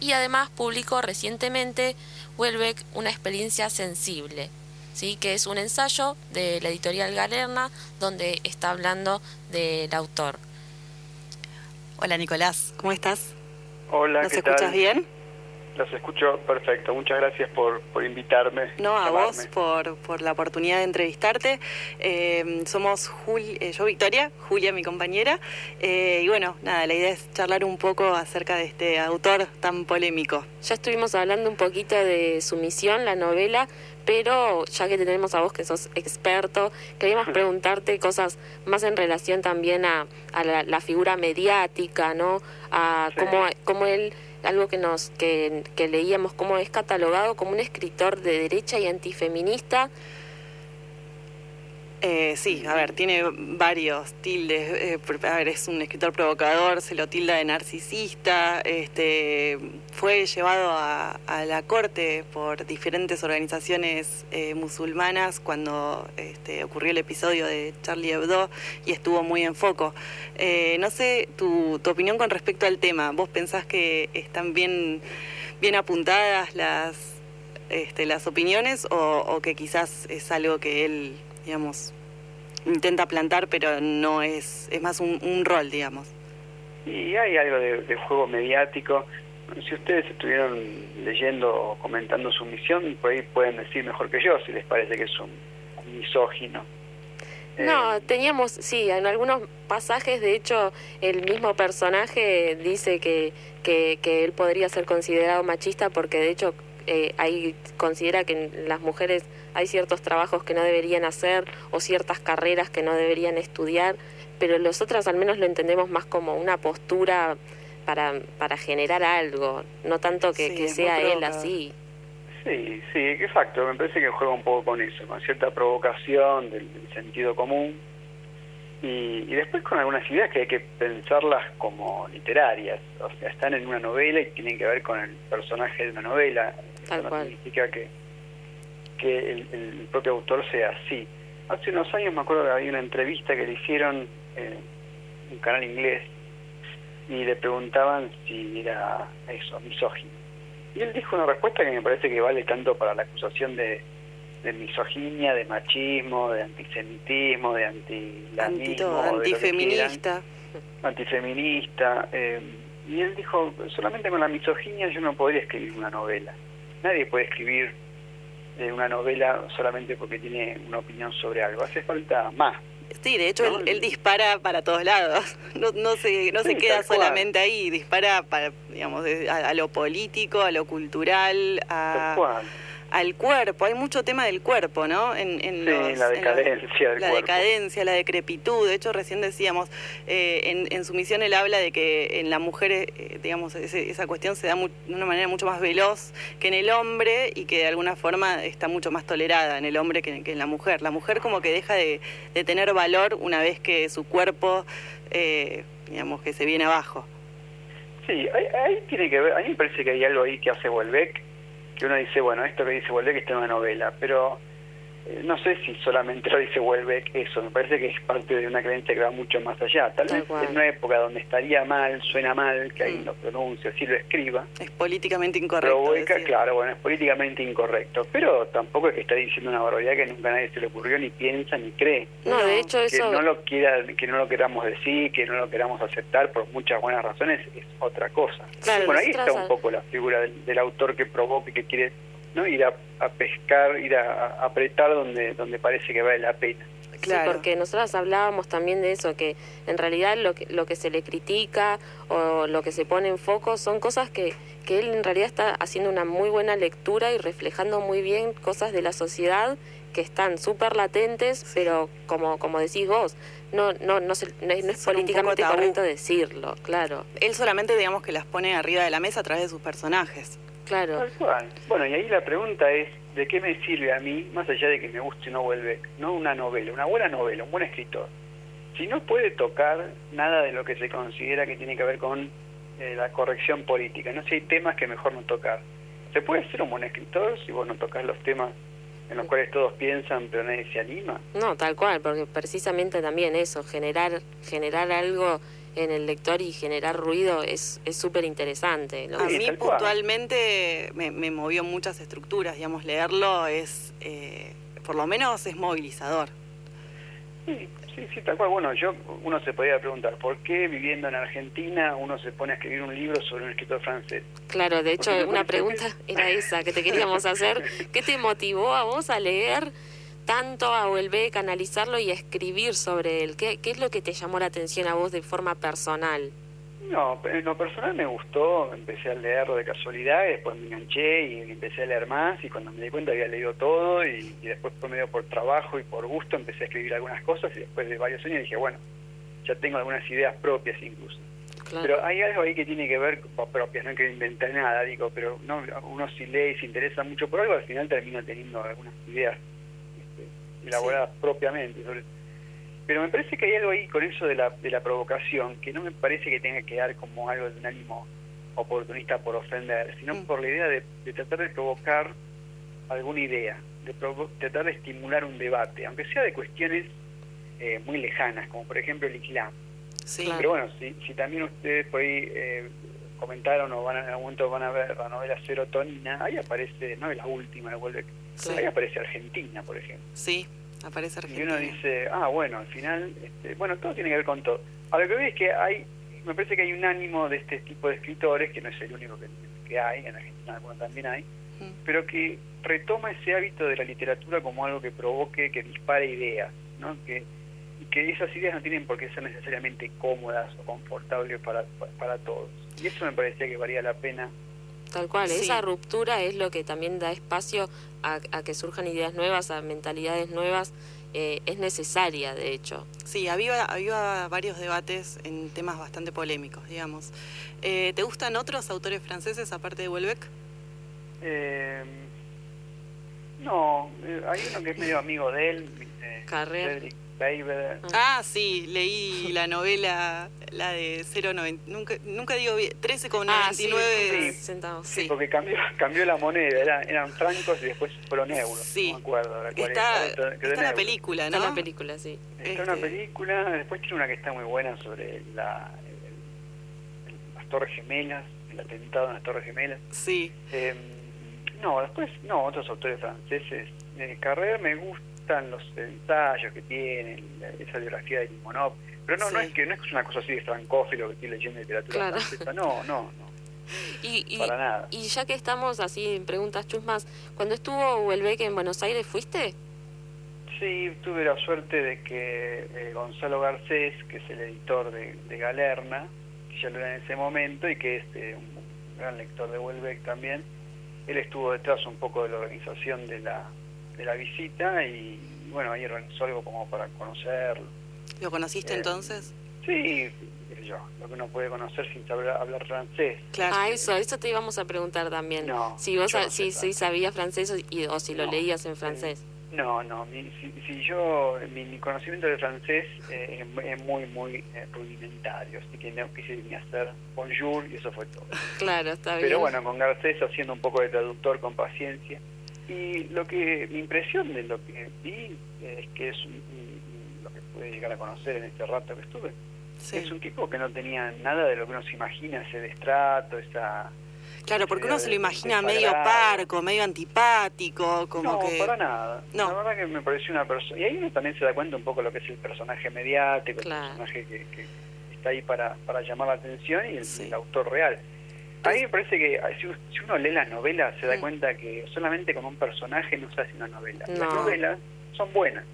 y además publicó recientemente Welbeck Una experiencia sensible, ¿sí? que es un ensayo de la editorial Galerna donde está hablando del autor. Hola Nicolás, ¿cómo estás? Hola, ¿Nos ¿qué escuchas tal? bien? Los escucho perfecto. Muchas gracias por, por invitarme. No, a llamarme. vos por, por la oportunidad de entrevistarte. Eh, somos Jul- eh, yo Victoria, Julia mi compañera, eh, y bueno, nada, la idea es charlar un poco acerca de este autor tan polémico. Ya estuvimos hablando un poquito de su misión, la novela, pero ya que te tenemos a vos que sos experto, queríamos preguntarte cosas más en relación también a, a la, la figura mediática, ¿no? A Sí. cómo, cómo él, algo que nos que, leíamos, cómo es catalogado como un escritor de derecha y antifeminista. Eh, sí, a ver, tiene varios tildes. eh, a ver, es un escritor provocador, se lo tilda de narcisista. Este, fue llevado a, la corte por diferentes organizaciones eh, musulmanas cuando este, ocurrió el episodio de Charlie Hebdo y estuvo muy en foco. Eh, no sé tu, opinión con respecto al tema. ¿Vos pensás que están bien, bien apuntadas las, este, las opiniones o que quizás es algo que él, digamos, intenta plantar, pero no es, es más un, un rol, digamos. Y hay algo de, de juego mediático. Si ustedes estuvieron leyendo o comentando su misión, por ahí pueden decir mejor que yo si les parece que es un, un misógino. No, teníamos, sí, en algunos pasajes, de hecho, el mismo personaje dice que, que, que él podría ser considerado machista porque, de hecho, eh, ahí considera que en las mujeres hay ciertos trabajos que no deberían hacer o ciertas carreras que no deberían estudiar, pero los otros al menos lo entendemos más como una postura para, para generar algo, no tanto que, Sí, sea él así. Sí, sí, exacto. Me parece que juega un poco con eso, con cierta provocación del, del sentido común. Y, y después con algunas ideas que hay que pensarlas como literarias. O sea, están en una novela y tienen que ver con el personaje de una novela. Tal Eso no significa que, que el, el propio autor sea así. Hace unos años me acuerdo que había una entrevista que le hicieron en un canal inglés y le preguntaban si era eso, misógino. Y él dijo una respuesta que me parece que vale tanto para la acusación de, de misoginia, de machismo, de antisemitismo, de antilanismo, antifeminista. antifeminista. eh, y él dijo, solamente con la misoginia yo no podría escribir una novela. Nadie puede escribir eh, una novela solamente porque tiene una opinión sobre algo. Hace falta más. Sí, de hecho, él, él dispara para todos lados. No, no se, no se queda cual. solamente ahí, dispara para, digamos, a, a lo político, a lo cultural, a, Tal cual. Al cuerpo. Hay mucho tema del cuerpo, ¿no? En, en Sí, los- la en los- decadencia del La cuerpo. decadencia, la decrepitud. De hecho, recién decíamos, eh, en, en su misión él habla de que en la mujer, eh, digamos, ese- esa cuestión se da mu- de una manera mucho más veloz que en el hombre y que de alguna forma está mucho más tolerada en el hombre que, que en la mujer. La mujer como que deja de, de tener valor una vez que su cuerpo, eh, digamos, que se viene abajo. Sí, ahí, ahí tiene que ver, a mí me parece que hay algo ahí que hace Welbeck, que uno dice, bueno, esto que dice Welbeck está en una novela, pero no sé si solamente lo dice Welbeck eso, me parece que es parte de una creencia que va mucho más allá. Tal vez en una época donde estaría mal, suena mal, que ahí lo pronuncie, así lo escriba, Es políticamente incorrecto. provoca, claro, bueno, es políticamente incorrecto, pero tampoco es que está diciendo una barbaridad que nunca a nadie se le ocurrió, ni piensa, ni cree. No, de hecho que eso... no lo quiera, que no lo queramos decir, que no lo queramos aceptar por muchas buenas razones es otra cosa. Claro, bueno, ahí está un poco la figura del, del autor que provoca y que quiere no ir a, a pescar, ir a, a apretar donde donde parece que vale la pena. Sí, porque nosotras hablábamos también de eso, que en realidad lo que, lo que se le critica o lo que se pone en foco son cosas que, que él en realidad está haciendo una muy buena lectura y reflejando muy bien cosas de la sociedad que están súper latentes, pero como, como decís vos, no, no, no, se- no es, no es políticamente correcto decirlo, claro. Él solamente, digamos, que las pone arriba de la mesa a través de sus personajes. Claro. Tal cual. Bueno, y ahí la pregunta es, ¿de qué me sirve a mí, más allá de que me guste o no vuelve, no una novela, una buena novela, un buen escritor? Si no puede tocar nada de lo que se considera que tiene que ver con eh, la corrección política, no sé, hay temas que mejor no tocar. ¿Se puede ser un buen escritor si vos no tocas los temas en los cuales todos piensan pero nadie se anima? No, tal cual, porque precisamente también eso, generar, generar algo en el lector y generar ruido es es súper interesante. A mí puntualmente me, me movió muchas estructuras, digamos, leerlo es, eh, por lo menos es movilizador. Sí, sí, sí, tal cual. Bueno, yo uno se podría preguntar, ¿por qué viviendo en Argentina uno se pone a escribir un libro sobre un escritor francés? Claro, de hecho, una pregunta era esa que te queríamos hacer. ¿Qué te motivó a vos a leer tanto a Huelbeck, a analizarlo y escribir sobre él? ¿Qué, ¿Qué es lo que te llamó la atención a vos de forma personal? No, en lo personal me gustó, empecé a leerlo de casualidad, y después me enganché y empecé a leer más y cuando me di cuenta había leído todo y, y después por medio por trabajo y por gusto empecé a escribir algunas cosas y después de varios años dije, bueno, ya tengo algunas ideas propias incluso. Claro. Pero hay algo ahí que tiene que ver con propias, no quiero inventar nada, digo, pero no uno si lee y se interesa mucho por algo, al final termina teniendo algunas ideas elaboradas propiamente. sobre- Pero me parece que hay algo ahí con eso de la, de la provocación, que no me parece que tenga que dar como algo de un ánimo oportunista por ofender, sino por la idea de, de tratar de provocar alguna idea, de provo- tratar de estimular un debate, aunque sea de cuestiones eh, muy lejanas, como por ejemplo el Islam. Sí. Pero bueno, si, si también ustedes por ahí eh, comentaron o van a, en algún momento van a ver la novela Serotonina, ahí aparece, no es la última, vuelve, Ahí aparece Argentina, por ejemplo. Sí, aparece Y Argentina. uno dice, ah, bueno, al final, este, bueno, todo tiene que ver con todo. A lo que veo es que hay, me parece que hay un ánimo de este tipo de escritores, que no es el único que, que hay, en Argentina bueno, también hay, pero que retoma ese hábito de la literatura como algo que provoque, que dispare ideas, ¿no? Que, y que esas ideas no tienen por qué ser necesariamente cómodas o confortables para, para, para todos. Y eso me parecía que valía la pena Tal cual, Sí. esa ruptura es lo que también da espacio a, a que surjan ideas nuevas, a mentalidades nuevas. eh, es necesaria, de hecho. Sí, había, había varios debates en temas bastante polémicos, digamos. Eh, ¿Te gustan otros autores franceses aparte de Houellebecq? Eh, no, eh, hay uno que es medio amigo de él, eh, Carrer. Frederick Ah, sí, leí la novela, la de 090, nunca, nunca digo bien, 13,99 Ah, sí, Sí. centavos. Sí, porque cambió, cambió la moneda, era- eran francos y después fueron euros. Sí. No me acuerdo. cuál Está, está eran en la euros. película, Está ¿no? en la película, sí. Está una Este- película, después tiene una que está muy buena sobre la, el- el- las Torres Gemelas, el atentado en las Torres Gemelas. Sí. Eh, no, después, no, otros autores franceses. Eh, Carrer me gustan los ensayos que tienen, la- esa biografía de Limonov. Pero no, no es que no es una cosa así de francófilo que estoy leyendo literatura Claro. francesa. No, no, no. Y, y, Para nada. y ya que estamos así en preguntas chusmas, cuando estuvo Huelbeck en Buenos Aires, ¿fuiste? Sí, tuve la suerte de que eh, Gonzalo Garcés, que es el editor de, de Galerna, que ya lo era en ese momento y que es eh, un gran lector de Welbeck también, él estuvo detrás un poco de la organización de la, de la visita y bueno, ahí organizó algo como para conocerlo. ¿Lo conociste Eh, entonces? Sí, yo, lo que uno puede conocer sin saber hablar francés. Claro. Ah, eso, eso te íbamos a preguntar también. No, si vos no si, si sabías francés o, y- o si lo No. leías en francés. No, no, mi- si, si yo, mi, mi conocimiento de francés eh, es, es muy, muy eh, rudimentario, así que no quise ni hacer bonjour y eso fue todo. Claro, está bien. Pero bueno, con Garcés haciendo un poco de traductor con paciencia. Y lo que, mi impresión de lo que vi es que es un- un- lo que pude llegar a conocer en este rato que estuve. Sí. Es un tipo que no tenía nada de lo que uno se imagina, ese destrato, esa... Claro, porque uno se lo imagina medio parco, medio antipático, como no, que... para nada. No. La verdad que me pareció una persona... Y ahí uno también se da cuenta un poco lo que es el personaje mediático, Claro. el personaje que, que está ahí para, para llamar la atención y el, el autor real. A mí me parece que ah, si, si uno lee las novelas se da Mm. cuenta que solamente con un personaje no se hace una novela. Las No. novelas son buenas.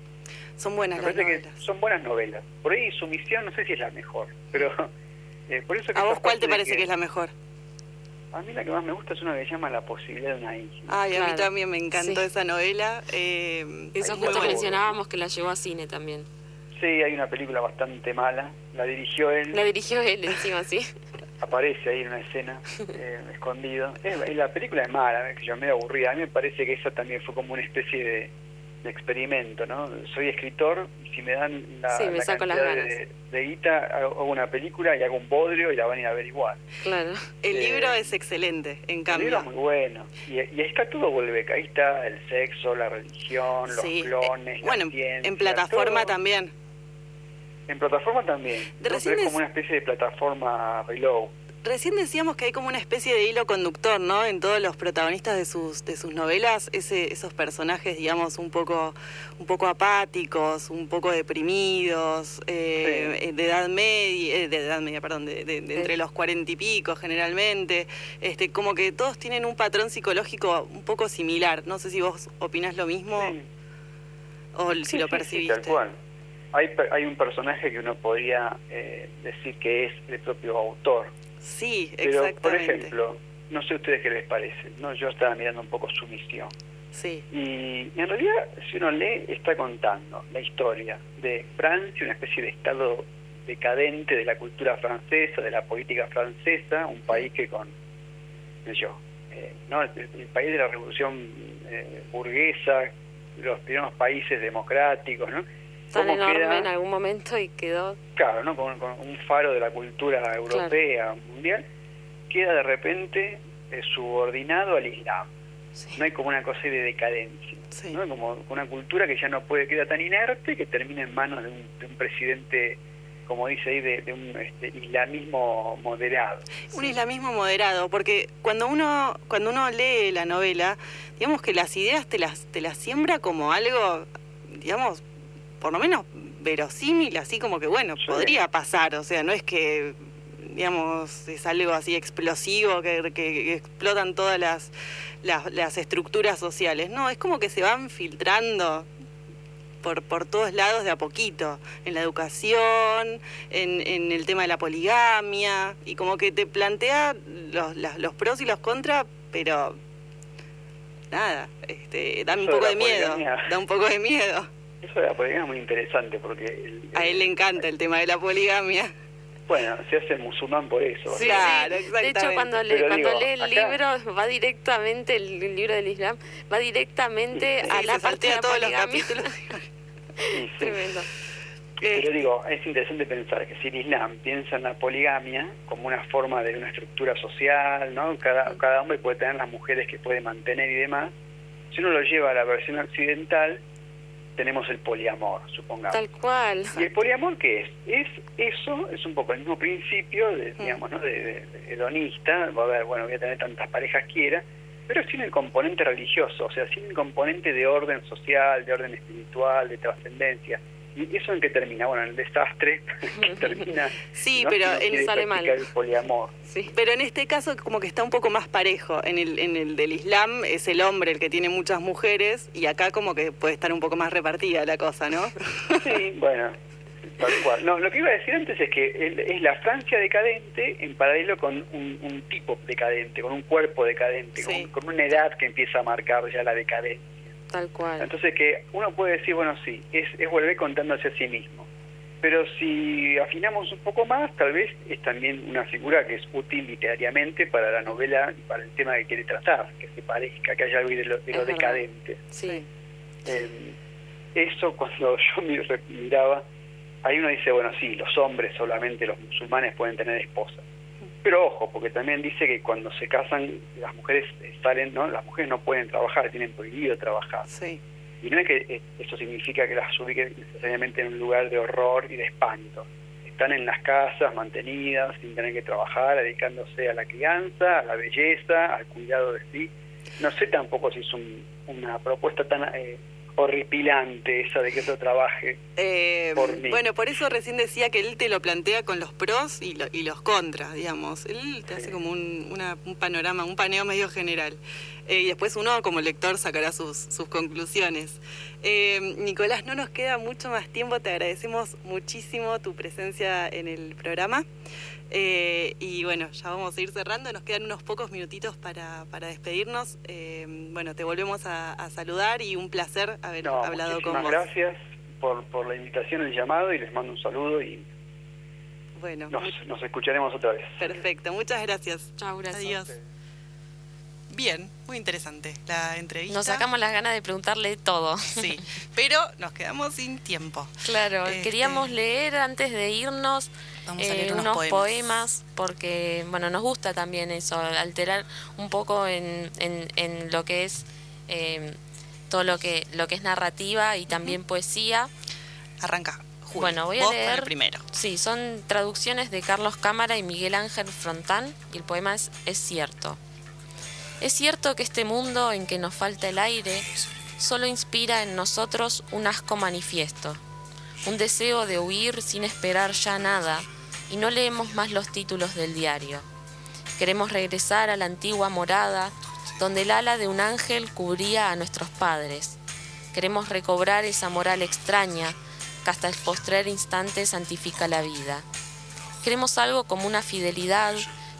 Son buenas Me las parece novelas. que son buenas novelas. Por ahí su misión no sé si es la mejor, pero eh, por eso que ¿A vos cuál te parece que es la mejor? A mí la que más me gusta es una que se llama La posibilidad de una isla. Ay, a mí Claro. también me encantó Sí. esa novela. eh, Eso justo mencionábamos que la llevó a cine también. Sí, hay una película bastante mala. La dirigió él. La dirigió él encima, sí. aparece ahí en una escena eh, escondido. Es- y la película es mala, que yo medio aburrida. A mí me parece que esa también fue como una especie de, de experimento, ¿no? Soy escritor y si me dan la, Sí, me la saco las cantidad ganas. de, de guita, hago una película y hago un bodrio y la van a ir a ver igual. Claro. El Eh, libro es excelente, en El cambio. libro es muy bueno. Y, y ahí está todo Volbeck. Ahí está el sexo, la religión, los Sí, clones, eh, bueno, la ciencia, en plataforma todo. también. En plataforma también. Recién es como una especie de plataforma recién decíamos que hay como una especie de hilo conductor, ¿no? En todos los protagonistas de sus, de sus novelas, ese, esos personajes, digamos, un poco, un poco apáticos, un poco deprimidos, eh, de edad media, eh, de edad media, perdón, de, de- de entre los cuarenta y pico generalmente, este, como que todos tienen un patrón psicológico un poco similar. No sé si vos opinás lo mismo o si lo percibiste. tal cual. Hay, hay un personaje que uno podría eh, decir que es el propio autor. Sí, Pero, por ejemplo, no sé a ustedes qué les parece, ¿no? Yo estaba mirando un poco su misión. Sí. Y en realidad, si uno lee, está contando la historia de Francia, una especie de estado decadente de la cultura francesa, de la política francesa, un país que con, qué sé yo, eh, ¿no? el, el país de la revolución eh, burguesa, los primeros países democráticos, ¿no? Tan ¿Cómo enorme queda? en algún momento y quedó. Claro, ¿no? Con, con un faro de la cultura europea, mundial, queda de repente eh, subordinado al Islam. No hay como una cosa de decadencia, ¿no? Como una cultura que ya no puede, queda tan inerte que termina en manos de un, de un presidente, como dice ahí, de, de un este, islamismo moderado. Un islamismo moderado, porque cuando uno cuando uno lee la novela, digamos que las ideas te las te las siembra como algo, digamos, por lo menos verosímil, así como que bueno, podría pasar, o sea, no es que digamos es algo así explosivo que, que- que explotan todas las, las las estructuras sociales, no, es como que se van filtrando por, por todos lados de a poquito, en la educación, en, en el tema de la poligamia, y como que te plantea los, las- los pros y los contras, pero nada, este, da un poco de miedo, da un poco de miedo. Eso de la poligamia es muy interesante porque, el- A él le encanta el tema de la poligamia. bueno, se hace musulmán por eso. Sí, Claro, sí. De hecho, cuando, le- cuando digo, lee el acá- libro, va directamente, el, el libro del Islam, va directamente Sí, a la parte de la todos los poligamia. Sí, sí. Tremendo. Pero digo, es interesante pensar que si el Islam piensa en la poligamia como una forma de una estructura social, ¿no? Cada, cada hombre puede tener las mujeres que puede mantener y demás. Si uno lo lleva a la versión occidental, tenemos el poliamor, supongamos. Tal cual. ¿Y el poliamor qué es? Es eso, es un poco el mismo principio, de, digamos, ¿no? de, de- de hedonista, va a ver, bueno, voy a tener tantas parejas quiera, pero sin el componente religioso, o sea, sin el componente de orden social, de orden espiritual, de trascendencia. ¿Y eso en qué termina? Bueno, en el desastre que termina... Sí, ¿no? pero Si en- sale mal. el poliamor. Pero en este caso como que está un poco más parejo. En el, en el del Islam es el hombre el que tiene muchas mujeres y acá como que puede estar un poco más repartida la cosa, ¿no? Sí, bueno, tal cual. No, lo que iba a decir antes es que es la Francia decadente en paralelo con un, un tipo decadente, con un cuerpo decadente, con, con una edad que empieza a marcar ya la decadencia. Tal cual. Entonces que uno puede decir, bueno, sí, es, es volver contándose a sí mismo. Pero si afinamos un poco más, tal vez es también una figura que es útil literariamente para la novela y para el tema que quiere tratar, que se parezca, que haya algo de lo, de lo decadente. Sí. Eh, eso cuando yo re- miraba, ahí uno dice, bueno, sí, los hombres solamente, los musulmanes pueden tener esposas. Pero ojo, porque también dice que cuando se casan, las mujeres salen, ¿no? Las mujeres no pueden trabajar, tienen prohibido trabajar. Sí. Y no es que eh, eso significa que las ubiquen necesariamente en un lugar de horror y de espanto. Están en las casas, mantenidas, sin tener que trabajar, dedicándose a la crianza, a la belleza, al cuidado de sí. No sé tampoco si es un- una propuesta tan eh, horripilante esa de que otro trabaje Eh, por mí. bueno, por eso recién decía que él te lo plantea con los pros y, lo- y los contras, digamos. Él te hace como un, una- un panorama, un paneo medio general. Eh, y después uno como lector sacará sus, sus conclusiones. Eh, Nicolás, no nos queda mucho más tiempo, te agradecemos muchísimo tu presencia en el programa. Eh, y bueno, ya vamos a ir cerrando, nos quedan unos pocos minutitos para, para despedirnos. Eh, bueno, te volvemos a, a saludar y un placer haber No, hablado con vos. gracias por, por la invitación, el llamado y les mando un saludo y Bueno, nos, nos escucharemos otra vez. Perfecto, muchas gracias. Chao, gracias. Adiós. Bien, muy interesante la entrevista. Nos sacamos las ganas de preguntarle todo. Sí, pero nos quedamos sin tiempo. Claro, Este, queríamos leer antes de irnos Vamos a eh, leer unos unos poemas. poemas. porque, bueno, nos gusta también eso, alterar un poco en, en, en lo que es eh, todo lo que, lo que es narrativa y también poesía. Arranca. Juli, Bueno, voy a leer. primero. Sí, son traducciones de Carlos Cámara y Miguel Ángel Frontán y el poema es Es cierto. Es cierto que este mundo en que nos falta el aire solo inspira en nosotros un asco manifiesto, un deseo de huir sin esperar ya nada y no leemos más los títulos del diario. Queremos regresar a la antigua morada donde el ala de un ángel cubría a nuestros padres. Queremos recobrar esa moral extraña que hasta el postrer instante santifica la vida. Queremos algo como una fidelidad,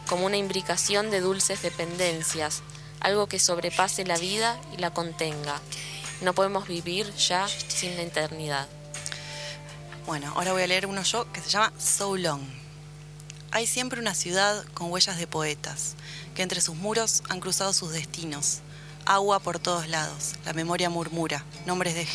como una imbricación de dulces dependencias, algo que sobrepase la vida y la contenga. No podemos vivir ya sin la eternidad. Bueno, ahora voy a leer uno yo que se llama So Long. Hay siempre una ciudad con huellas de poetas, que entre sus muros han cruzado sus destinos. Agua por todos lados, la memoria murmura, nombres de